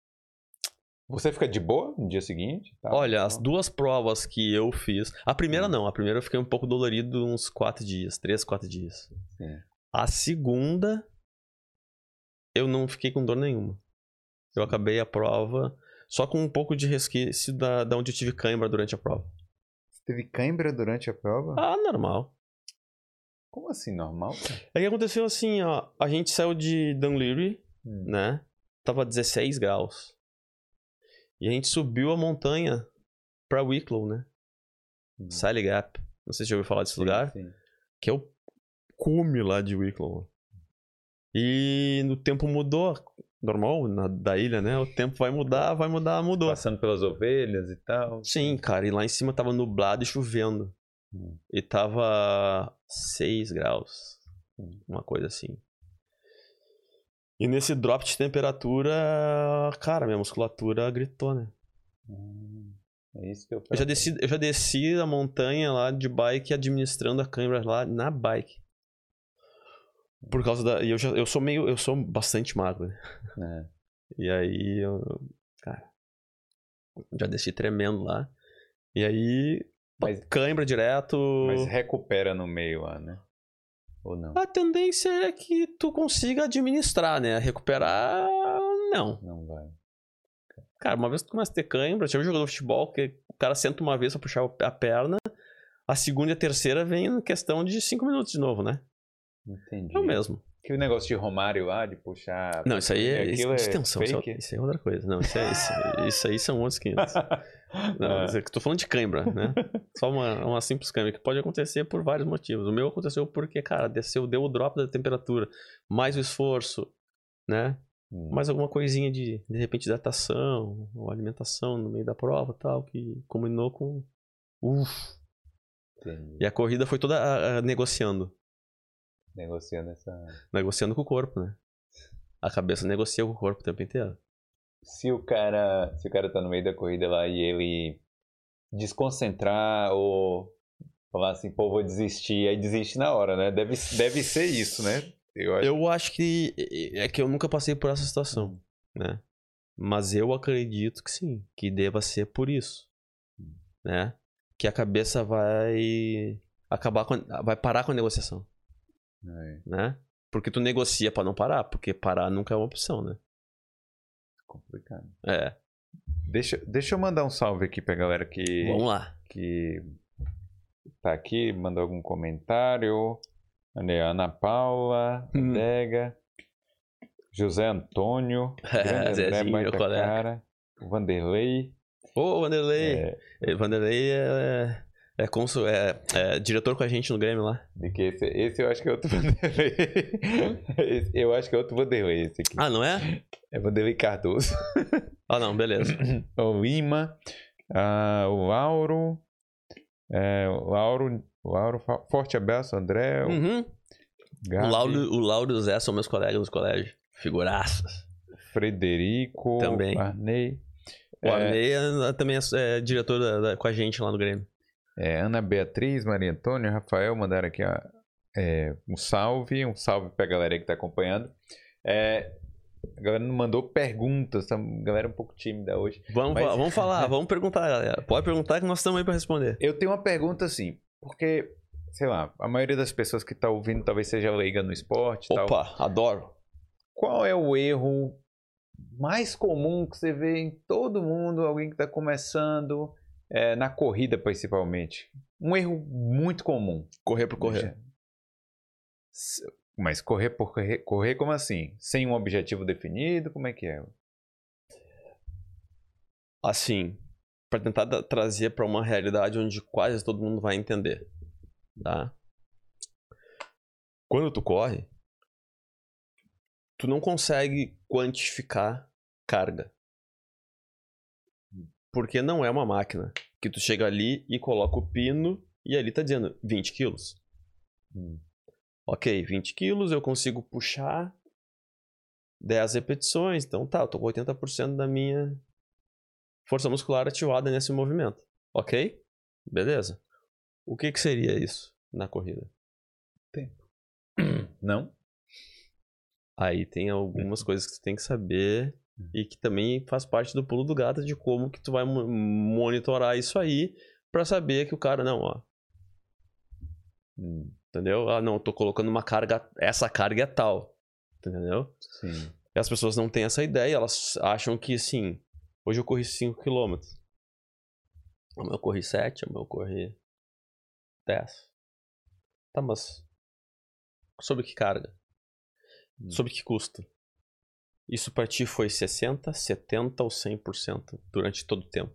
Você fica de boa no dia seguinte? Tá? Olha, as duas provas que eu fiz. A primeira Hum. não, a primeira eu fiquei um pouco dolorido uns 4 dias, 3, 4 dias. Sim. A segunda, eu não fiquei com dor nenhuma. Eu acabei a prova só com um pouco de resquício da, da onde eu tive cãibra durante a prova. Você teve cãibra durante a prova? Ah, normal. Como assim, normal? Aí que aconteceu assim, ó. A gente saiu de Dunleary, Hum. né? Tava 16 graus. E a gente subiu a montanha pra Wicklow, né? Hum. Siley Gap. Não sei se já ouviu falar desse Sim, lugar. sim. Que é o cume lá de Wicklow. E no tempo mudou. Normal, na, da ilha, né? O tempo vai mudar, vai mudar, mudou. Passando pelas ovelhas e tal. Sim, cara. E lá em cima tava nublado e chovendo. Hum. E tava 6 graus. Hum. Uma coisa assim. E nesse drop de temperatura, cara, minha musculatura gritou, né? Hum, É isso que eu Eu já desci, eu já desci a montanha lá de bike administrando a câmera lá na bike. Por causa da. E eu, já, eu sou meio. Eu sou bastante magro, né? É. E aí eu. Cara. Já desci tremendo lá. E aí. Mas- cãibra direto. Mas recupera no meio lá, né? Ou não? A tendência é que tu consiga administrar, né? Recuperar. Não. Não vai. Cara, uma vez que tu começa a ter cãibra, tinha um jogador de futebol que o cara senta uma vez pra puxar a perna, a segunda e a terceira vem em questão de cinco minutos de novo, né? Entendi. É o mesmo. Que o negócio de Romário lá, de puxar. Não, isso aí é, isso, é distensão, isso, é, isso aí é outra coisa. Não, isso, é, isso, isso aí são outros 500. Não, é que tô falando de cãibra, né? Só uma, uma simples cãibra, que pode acontecer por vários motivos. O meu aconteceu porque, cara, desceu, deu o drop da temperatura, mais o esforço, né? hum, Mais alguma coisinha de, de repente, hidratação, ou alimentação no meio da prova tal, que combinou com. Uf. entendi. E a corrida foi toda ah, ah, negociando. Negociando essa. Negociando com o corpo, né? A cabeça negocia com o corpo o tempo inteiro. Se o cara. Se o cara tá no meio da corrida lá e ele desconcentrar ou falar assim, pô, vou desistir, aí desiste na hora, né? Deve, deve ser isso, né? Eu acho. Eu acho que. É que eu nunca passei por essa situação, né? Mas eu acredito que sim, que deva ser por isso, né? Que a cabeça vai acabar com. vai parar com a negociação, É né? Porque tu negocia pra não parar, porque parar nunca é uma opção, né? complicado. É. Deixa, deixa eu mandar um salve aqui pra galera que, Vamos lá. que tá aqui, mandou algum comentário. Olha Ana Paula, Hum. Dega, José Antônio, André, Zezinho, meu colega. cara, Vanderlei. Ô, Vanderlei! é, Vanderlei é. É, consul, é, é diretor com a gente no Grêmio lá. Esse, esse eu acho que é outro Vanderlei. Esse- eu acho que é outro Vanderlei esse aqui. Ah, não é? É Vanderlei Cardoso. Ah, não, beleza. o Lima, ah, o Lauro, é, o Lauro, o Lauro, forte abraço, André, o Uhum. O Lauro, o Lauro e o Zé são meus colegas nos colégios. Figuraças. Frederico, Também. Arnei, O É. Arnei é- também é, é diretor da- da- com a gente lá no Grêmio. É, Ana Beatriz, Maria Antônia, Rafael mandaram aqui ó, é, um salve, um salve pra galera aí que tá acompanhando. É, a galera não mandou perguntas, tá? a galera é um pouco tímida hoje. Vamos, Mas- vamos falar, vamos perguntar, galera. Pode perguntar que nós estamos aí pra responder. Eu tenho uma pergunta assim, porque, sei lá, a maioria das pessoas que tá ouvindo talvez seja leiga no esporte e tal. Opa, adoro. Qual é o erro mais comum que você vê em todo mundo, alguém que está começando, é, na corrida principalmente? Um erro muito comum. Correr por correr. Mas correr por correr, correr como assim? Sem um objetivo definido? Como é que é? Assim, pra tentar trazer pra uma realidade onde quase todo mundo vai entender, tá? Quando tu corre, tu não consegue quantificar carga. Porque não é uma máquina que tu chega ali e coloca o pino e ali tá dizendo 20 quilos. Ok, 20 quilos, eu consigo puxar 10 repetições. Então tá, eu tô com 80% da minha força muscular ativada nesse movimento. Ok? Beleza. O que, que seria isso na corrida? Não? Aí tem algumas coisas que tu tem que saber e que também faz parte do pulo do gato de como que tu vai mo- monitorar isso aí pra saber que o cara, não, ó. Hum, Entendeu? Ah, não, eu tô colocando uma carga, essa carga é tal. Entendeu? Sim. E as pessoas não têm essa ideia, elas acham que assim, hoje eu corri 5 km. Amanhã eu corri 7, amanhã eu corri 10. Tá, mas sobre que carga? Sobre que custo? Isso pra ti foi 60, 70 ou 100% durante todo o tempo?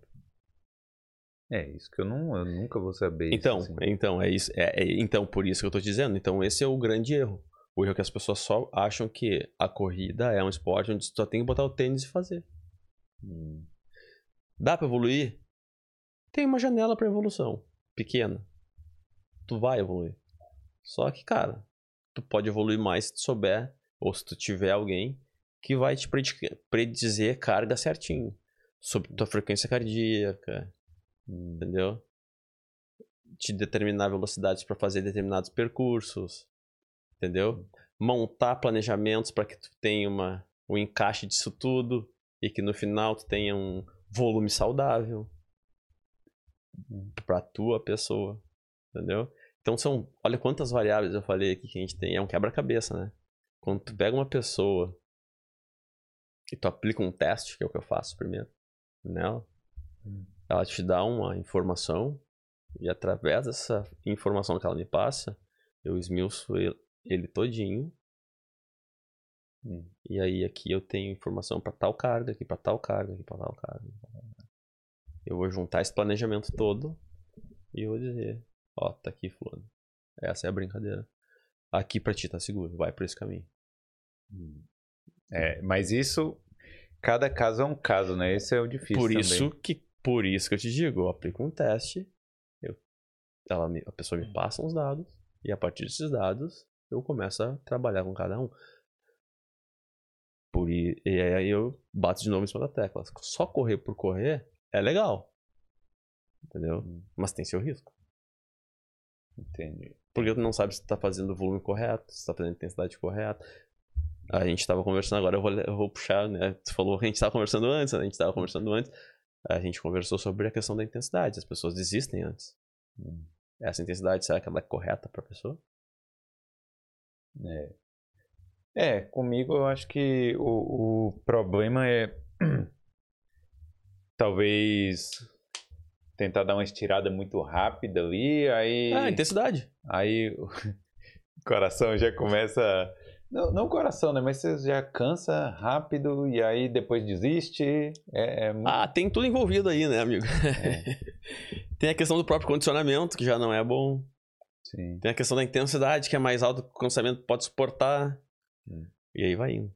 É isso que eu, não, eu nunca vou saber. isso, Então, assim. então é isso, é, é- então por isso que eu te dizendo. Então esse é o grande erro. O erro é que as pessoas só acham que a corrida é um esporte onde só tem que botar o tênis e fazer. Hum, Dá pra evoluir? Tem uma janela pra evolução, pequena. Tu vai evoluir. Só que, cara, tu pode evoluir mais se tu souber, ou se tu tiver alguém que vai te predi- predizer carga certinho. Sobre tua frequência cardíaca, entendeu? Te determinar velocidades pra fazer determinados percursos, entendeu? Montar planejamentos para que tu tenha uma, um encaixe disso tudo e que no final tu tenha um volume saudável pra tua pessoa, entendeu? Então são, olha quantas variáveis eu falei aqui que a gente tem, é um quebra-cabeça, né? Quando tu pega uma pessoa e tu aplica um teste, que é o que eu faço primeiro, nela, Hum. ela te dá uma informação e através dessa informação que ela me passa, eu esmiuço ele, ele todinho. Hum. E aí aqui eu tenho informação para tal carga, aqui para tal carga, aqui para tal carga. Eu vou juntar esse planejamento todo e vou dizer, ó, tá aqui fulano. Essa é a brincadeira. Aqui pra ti tá seguro, vai por esse caminho. hum. É, mas isso, cada caso é um caso, né? Esse é o difícil por também. isso que por isso que eu te digo, eu aplico um teste, eu, ela a pessoa me passa uns dados e a partir desses dados eu começo a trabalhar com cada um. Por, e aí eu bato de novo em cima da tecla. Só correr por correr é legal. Entendeu? Mas tem seu risco. Entendi. Porque tu não sabe se tu tá fazendo o volume correto, se tu tá fazendo a intensidade correta. A gente tava conversando agora, eu vou, eu vou puxar, né? Tu falou que a gente tava conversando antes, a gente tava conversando antes. A gente conversou sobre a questão da intensidade. As pessoas desistem antes. Essa intensidade, será que ela é correta pra pessoa? É. É, comigo eu acho que o, o problema é talvez tentar dar uma estirada muito rápida ali, aí, Ah, intensidade. aí o coração já começa. Não, não o coração, né? Mas você já cansa rápido e aí depois desiste. É, é muito- Ah, tem tudo envolvido aí, né, amigo? Tem a questão do próprio condicionamento, que já não é bom. Sim. Tem a questão da intensidade, que é mais alto que o condicionamento pode suportar. Hum. E aí vai indo.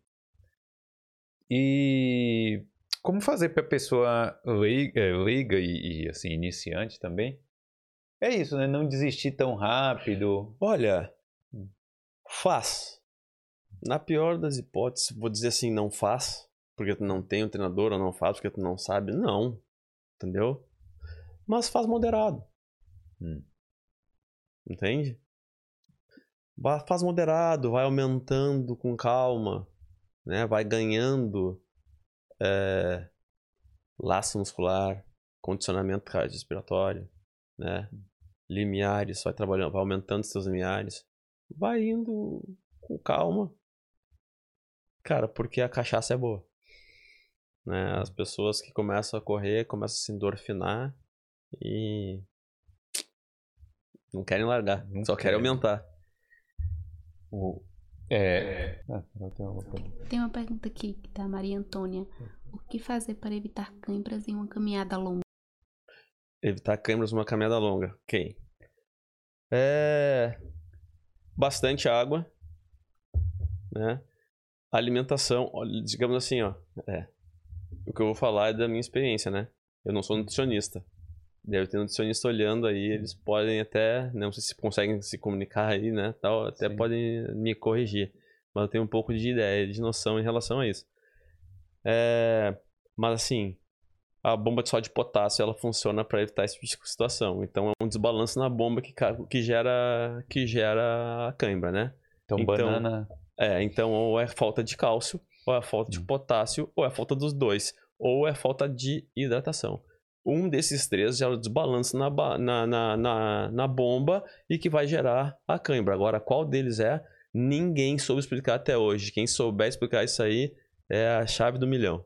E como fazer para pessoa leiga, é, leiga e, e, assim iniciante também? É isso, né? Não desistir tão rápido. Olha, faz. Na pior das hipóteses, vou dizer assim, não faz, porque tu não tem um treinador, ou não faz porque tu não sabe. Não. Entendeu? Mas faz moderado. Hum. Entende? Faz moderado, vai aumentando com calma, né? Vai ganhando é, laço muscular, condicionamento cardiorrespiratório, né? Limiares, vai trabalhando, vai aumentando seus limiares, vai indo com calma, cara, porque a cachaça é boa, né? As pessoas que começam a correr começam a se endorfinar e não querem largar, não só querem aumentar. O, é... Ah, Tem uma pergunta aqui da Maria Antônia. O que fazer para evitar câimbras em uma caminhada longa? Evitar câimbras em uma caminhada longa. Ok. É... Bastante água. Né? Alimentação. Digamos assim, ó. É. O que eu vou falar é da minha experiência, né? Eu não sou nutricionista. Deve ter nutricionista olhando aí, eles podem até, não sei se conseguem se comunicar aí, né, tal, até Sim. podem me corrigir. Mas eu tenho um pouco de ideia, de noção em relação a isso. É, mas assim, a bomba de sódio de potássio, ela funciona para evitar esse tipo de situação. Então é um desbalanço na bomba que, que gera que gera a cãibra, né? Então, então banana... É, então ou é falta de cálcio, ou é falta de hum. potássio, ou é falta dos dois, ou é falta de hidratação um desses três já desbalança na, na, na, na, na bomba e que vai gerar a cãibra. Agora, qual deles é? Ninguém soube explicar até hoje. Quem souber explicar isso aí é a chave do milhão.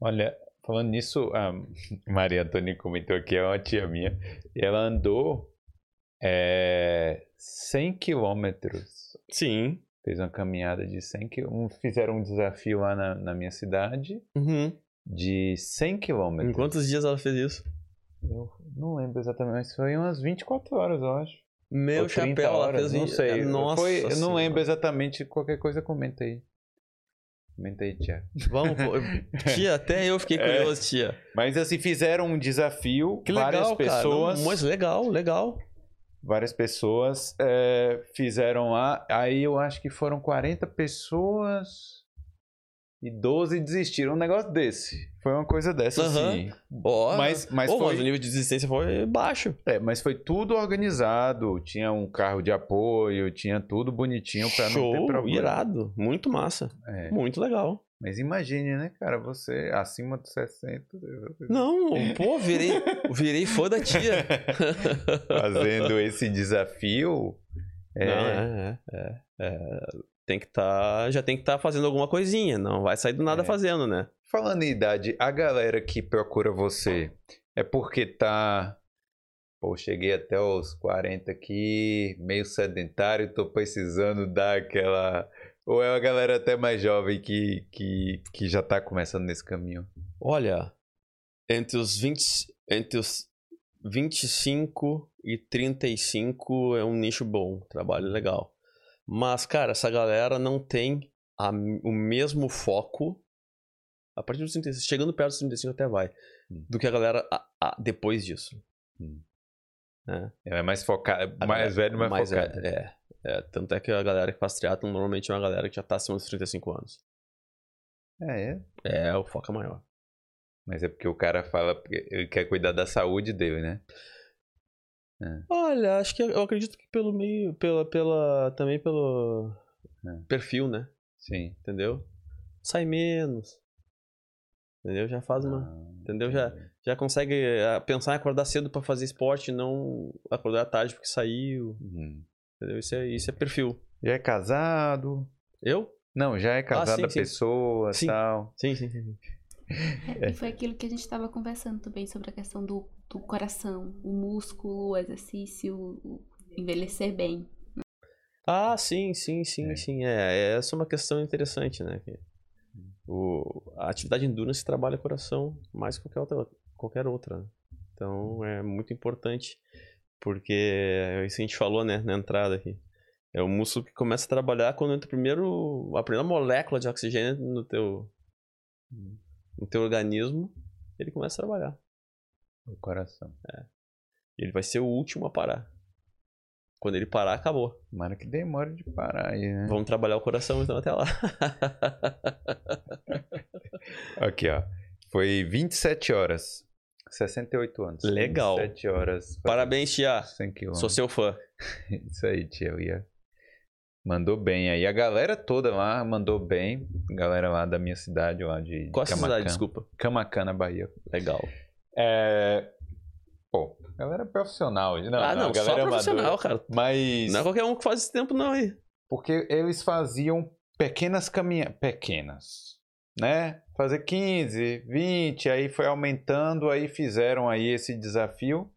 Olha, falando nisso, a Maria Antônia comentou aqui, é uma tia minha, e ela andou é, 100 quilômetros. Sim. Fez uma caminhada de 100 quilômetros. Fizeram um desafio lá na, na minha cidade. Uhum de 100 km. Em quantos dias ela fez isso? Eu não lembro exatamente, mas foi umas 24 horas, eu acho. Meu chapéu, horas, ela fez Não sei. Nossa foi, eu não lembro exatamente. Qualquer coisa, comenta aí. Comenta aí, tia. Vamos, tia, até eu fiquei é. curioso, é. tia. Mas assim, fizeram um desafio. Que várias legal, pessoas. Cara. Mas legal, legal. Várias pessoas é, fizeram lá. Aí eu acho que foram 40 pessoas e 12 desistiram. Um negócio desse. Foi uma coisa dessa, uhum. assim. Oh, mas, mas, oh, foi... mas o nível de desistência foi baixo. É, mas foi tudo organizado. Tinha um carro de apoio, tinha tudo bonitinho pra Show, não ter problema. irado. Muito massa. É. Muito legal. Mas imagine, né, cara? Você acima dos 60. Não, pô, virei, virei fã da tia. Fazendo esse desafio. É... Não, é, é, é tem que tá, já tem que estar tá fazendo alguma coisinha, não vai sair do nada é. fazendo, né? Falando em idade, a galera que procura você é porque tá Pô, cheguei até os 40 aqui, meio sedentário, tô precisando dar aquela. Ou é uma galera até mais jovem que, que, que já tá começando nesse caminho? Olha, entre os 20, entre os 25 e 35 é um nicho bom, trabalho legal. Mas, cara, essa galera não tem a, o mesmo foco. A partir dos 35, chegando perto dos 35 até vai. Hum. Do que a galera a, a, depois disso. Hum. É. é mais focado, mais velho, mais, mais focado. É, é, é, Tanto é que a galera que faz triatlon normalmente é uma galera que já tá acima dos 35 anos. É, é? É, o foco é maior. Mas é porque o cara fala porque ele quer cuidar da saúde dele, né? É. Olha, acho que eu acredito que pelo meio, pela, pela também pelo é. perfil, né? Sim. Entendeu? Sai menos. Entendeu? Já faz uma, ah, entendeu? Já já consegue eh, pensar em acordar cedo para fazer esporte, não acordar tarde porque saiu. Uhum. Entendeu? Isso é isso é perfil. Já é casado? Eu? Não, já é casada ah, sim, a pessoa, sim. tal. Sim, sim, sim. É, e foi aquilo que a gente estava conversando também sobre a questão do, do coração, o músculo, o exercício, o envelhecer bem. Ah, sim, sim, sim, é. sim. É, essa é uma questão interessante, né? O, a atividade endurance trabalha o coração mais que qualquer outra. Qualquer outra. Então é muito importante, porque isso a gente falou né, na entrada aqui. É o músculo que começa a trabalhar quando entra primeiro a primeira molécula de oxigênio no teu, no teu organismo, ele começa a trabalhar. O coração. É. Ele vai ser o último a parar. Quando ele parar, acabou. Tomara que demore de parar aí, né? Vamos trabalhar o coração então até lá. Aqui, ó. Foi 27 horas. 68 anos. Legal. 27 horas. Parabéns, Tia. 100 Sou seu fã. Isso aí, tia. Eu ia... Mandou bem aí. A galera toda lá mandou bem. Galera lá da minha cidade, lá de Qual a Camacan. cidade, desculpa? Camacana, Bahia. Legal. É... Pô, galera profissional. Não, ah, não, galera só amadora. profissional, cara. Mas... Não é qualquer um que faz esse tempo, não, aí. Porque eles faziam pequenas caminhadas. Pequenas. Né? Fazer 15, 20, aí foi aumentando, aí fizeram aí esse desafio.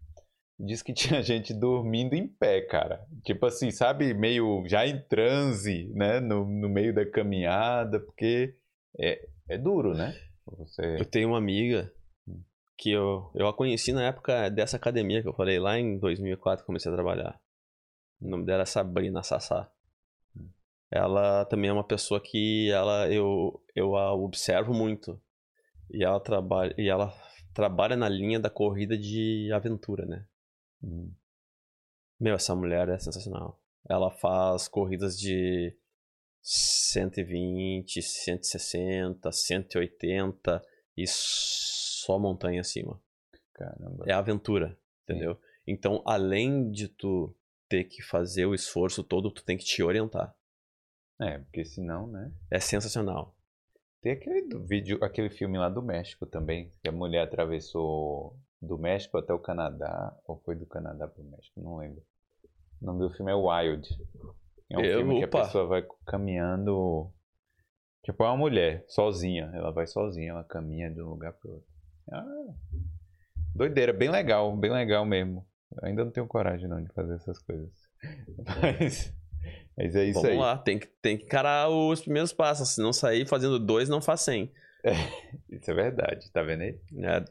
Diz que tinha gente dormindo em pé, cara. Tipo assim, sabe, meio já em transe, né? No, no meio da caminhada, porque é, é duro, né? Você... Eu tenho uma amiga que eu, eu a conheci na época dessa academia que eu falei, lá em 2004 comecei a trabalhar. O nome dela é Sabrina Sassá. Ela também é uma pessoa que ela eu, eu a observo muito. E ela trabalha e ela trabalha na linha da corrida de aventura, né? Hum. Meu, essa mulher é sensacional. Ela faz corridas de 120, 160, 180 e só montanha acima. Caramba. É aventura, entendeu? Então, além de tu ter que fazer o esforço todo, tu tem que te orientar. É, porque senão, né? É sensacional. Tem aquele do vídeo, aquele filme lá do México também, que a mulher atravessou do México até o Canadá, ou foi do Canadá para o México, não lembro. O nome do filme é Wild. É um Eu- filme que a pessoa vai caminhando. Tipo, é uma mulher, sozinha. Ela vai sozinha, ela caminha de um lugar para outro. Ah, doideira, bem legal, bem legal mesmo. Eu ainda não tenho coragem não de fazer essas coisas. Mas, mas é isso Vamos aí. lá, tem que, tem que encarar os primeiros passos. Se não sair fazendo dois, não faz cem. Isso é verdade, tá vendo aí? É,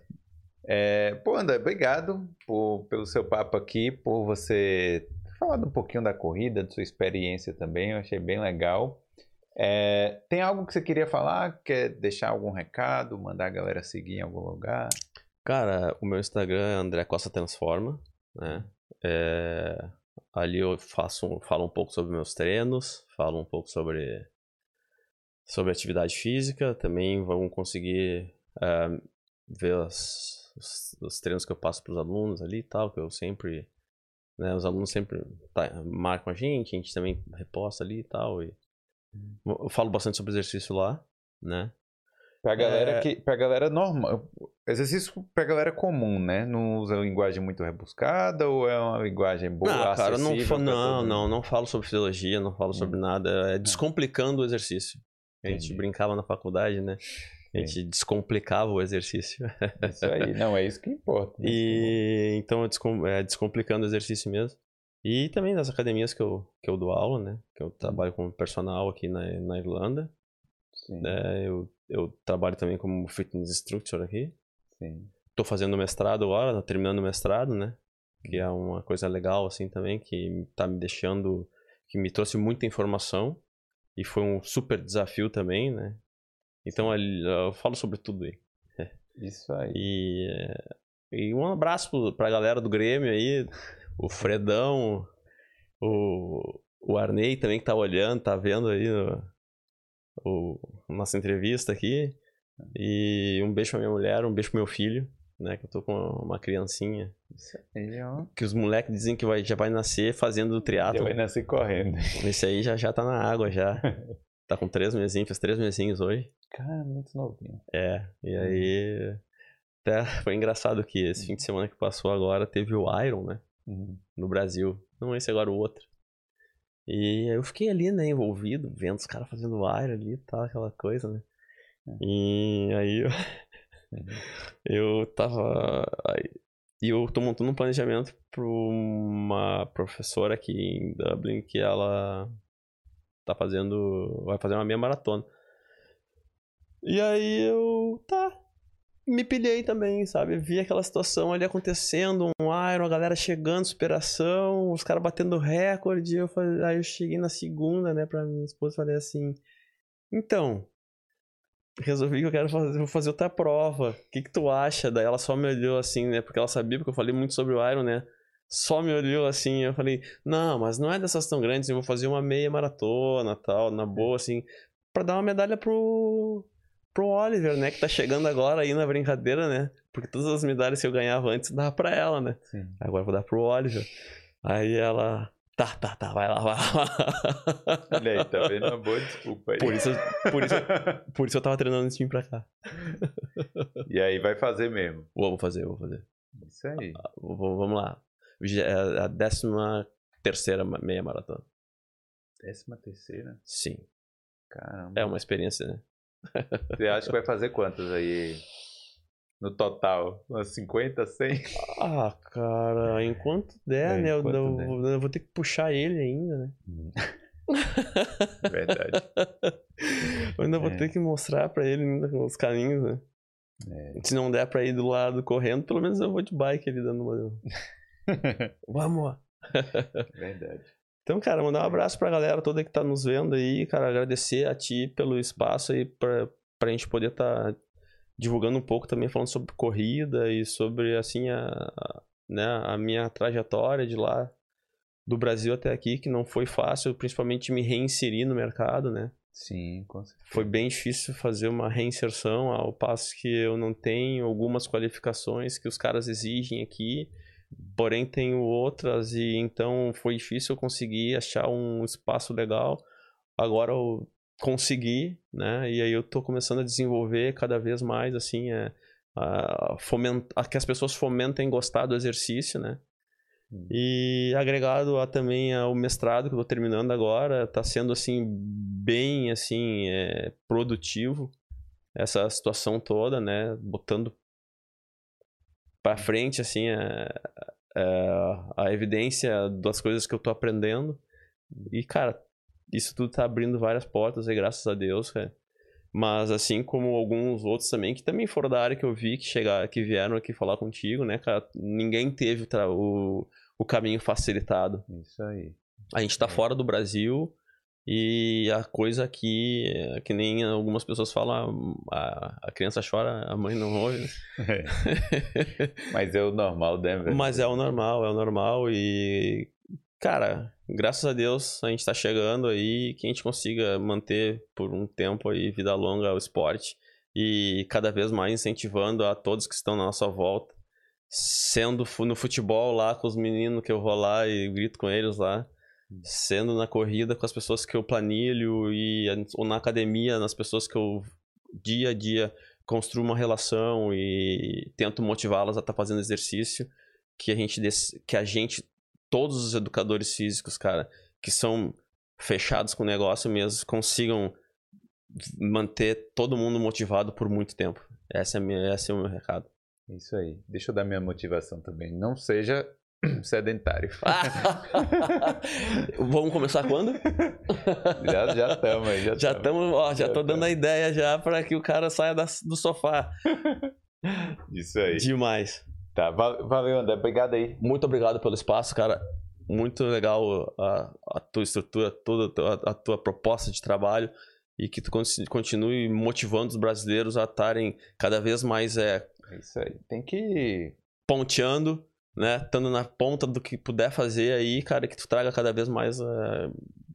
É, pô, André, obrigado por, pelo seu papo aqui, por você falado um pouquinho da corrida, de sua experiência também, eu achei bem legal. É, tem algo que você queria falar? Quer deixar algum recado, mandar a galera seguir em algum lugar? Cara, o meu Instagram é André Costa Transforma, né? É, ali eu faço, falo um pouco sobre meus treinos, falo um pouco sobre sobre atividade física, também vão conseguir é, ver as- os, os treinos que eu passo para os alunos ali e tal, que eu sempre, né, os alunos sempre tá, marcam a gente, a gente também reposta ali e tal, e eu falo bastante sobre exercício lá, né? Pra galera É. que. Pra galera normal. Exercício pra galera comum, né? Não usa linguagem muito rebuscada ou é uma linguagem boa? Não, cara, não, fa- não, não, não falo sobre fisiologia, não falo sobre nada. É descomplicando o exercício. A gente Entendi. brincava na faculdade, né? A gente descomplicava o exercício. Isso aí, não, é isso que importa. né? E então é, descom- é descomplicando o exercício mesmo. E também nas academias que eu, que eu dou aula, né? Que eu trabalho como personal aqui na, na Irlanda. Né? Eu, eu trabalho também como fitness instructor aqui. sim. Tô fazendo mestrado agora, tô terminando o mestrado, né? Que é uma coisa legal, assim, também, que tá me deixando... Que me trouxe muita informação. E foi um super desafio também, né? Então, eu falo sobre tudo aí. Isso aí. E, é, e um abraço pra galera do Grêmio aí. O Fredão, o, o Arnei também que tá olhando, tá vendo aí o- nossa entrevista aqui. E um beijo pra minha mulher, um beijo pro meu filho, né? Que eu tô com uma criancinha. Isso aí, ó. Que os moleques dizem que vai, já vai nascer fazendo Já triatlo. vai nascer correndo. Esse aí já, já tá na água já. Tá com três mesinhos, fez três mesinhos hoje. Cara, muito novinho. É, e aí. Até foi engraçado que esse fim de semana que passou agora teve o Iron, né? Uhum. No Brasil. Não esse agora, o outro. E eu fiquei ali, né, envolvido, vendo os caras fazendo Iron ali e tal, aquela coisa, né? E aí eu, eu tava. e eu tô montando um planejamento pra uma professora aqui em Dublin que ela tá fazendo. vai fazer uma meia maratona. E aí eu. tá. Me pilhei também, sabe? Vi aquela situação ali acontecendo, um Iron, a galera chegando, superação, os caras batendo recorde. Eu falei, aí eu cheguei na segunda, né, pra minha esposa falei assim: então, resolvi que eu quero fazer, vou fazer outra prova. O que, que tu acha? Daí ela só me olhou assim, né? Porque ela sabia, porque eu falei muito sobre o Iron, né? Só me olhou assim, eu falei, não, mas não é dessas tão grandes, eu vou fazer uma meia maratona, tal, na boa, assim, pra dar uma medalha pro, pro Oliver, né? Que tá chegando agora aí na brincadeira, né? Porque todas as medalhas que eu ganhava antes dava pra ela, né? Sim. Agora eu vou dar pro Oliver. Aí ela. Tá, tá, tá, vai lá, vai lá. Olha aí, tá vendo? Uma boa desculpa aí. Por isso, por isso, por isso eu tava treinando de vir pra cá. E aí, vai fazer mesmo? Vou, vou fazer, vou fazer. Isso aí. Ah, vamos lá. É a décima terceira meia maratona. Décima terceira? Sim. Caramba. É uma experiência, né? Você acha que vai fazer quantas aí no total? Umas 50, 100? Ah, cara, enquanto der, é, né? Enquanto eu, der. eu, vou ter que puxar ele ainda, né? Hum. Verdade. eu ainda vou é. ter que mostrar pra ele os caminhos, né? É. Se não der pra ir do lado correndo, pelo menos eu vou de bike ali dando uma. Vamos! Verdade. Então, cara, mandar um abraço pra galera toda que tá nos vendo aí, cara, agradecer a ti pelo espaço aí pra, pra gente poder tá divulgando um pouco também, falando sobre corrida e sobre, assim, a, a, né, a minha trajetória de lá do Brasil até aqui, que não foi fácil, principalmente me reinserir no mercado, né? Sim, com certeza. Foi bem difícil fazer uma reinserção, ao passo que eu não tenho algumas qualificações que os caras exigem aqui porém tenho outras e então foi difícil conseguir achar um espaço legal. Agora eu consegui, né? E aí eu tô começando a desenvolver cada vez mais assim, é, a, a que as pessoas fomentem gostar do exercício, né? Hum. E agregado a também ao mestrado que eu tô terminando agora, tá sendo assim bem assim é, produtivo essa situação toda, né? Botando para frente assim a, a, a, evidência das coisas que eu tô aprendendo e cara isso tudo tá abrindo várias portas aí graças a Deus cara. mas assim como alguns outros também que também foram da área que eu vi que chegar que vieram aqui falar contigo né cara ninguém teve o, o caminho facilitado isso aí a gente tá é. fora do Brasil e a coisa aqui, que nem algumas pessoas falam, a, a criança chora, a mãe não ouve. Né? É. Mas é o normal, né? Mas é o normal, é o normal. E, cara, graças a Deus a gente tá chegando aí, que a gente consiga manter por um tempo aí, vida longa, o esporte. E cada vez mais incentivando a todos que estão na nossa volta. Sendo no futebol lá com os meninos que eu vou lá e grito com eles lá sendo na corrida com as pessoas que eu planilho e ou na academia, nas pessoas que eu dia a dia construo uma relação e tento motivá-las a estar tá fazendo exercício, que a gente que a gente todos os educadores físicos, cara, que são fechados com o negócio mesmo, consigam manter todo mundo motivado por muito tempo. Essa é, minha, esse é o meu recado. Isso aí. Deixa eu dar minha motivação também. Não seja Sedentário. Vamos começar quando? já já estamos aí. Já estamos, ó, já, já tô dando a ideia já para que o cara saia da, do sofá. Isso aí. Demais. Tá, valeu André, obrigado aí. Muito obrigado pelo espaço, cara. Muito legal a, a tua estrutura, toda a, a tua proposta de trabalho e que tu continue motivando os brasileiros a estarem cada vez mais é, é isso aí. Tem que ponteando né, estando na ponta do que puder fazer aí, cara, que tu traga cada vez mais uh,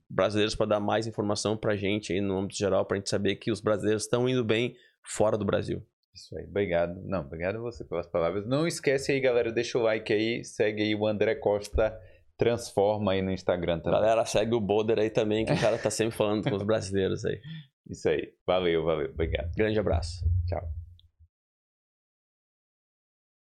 brasileiros para dar mais informação pra gente aí no âmbito geral, pra gente saber que os brasileiros estão indo bem fora do Brasil. Isso aí, obrigado. Não, obrigado a você pelas palavras. Não esquece aí, galera, deixa o like aí, segue aí o André Costa Transforma aí no Instagram também. Galera, segue o Boulder aí também, que o cara tá sempre falando com os brasileiros aí. Isso aí. Valeu, valeu. Obrigado. Grande abraço. Tchau.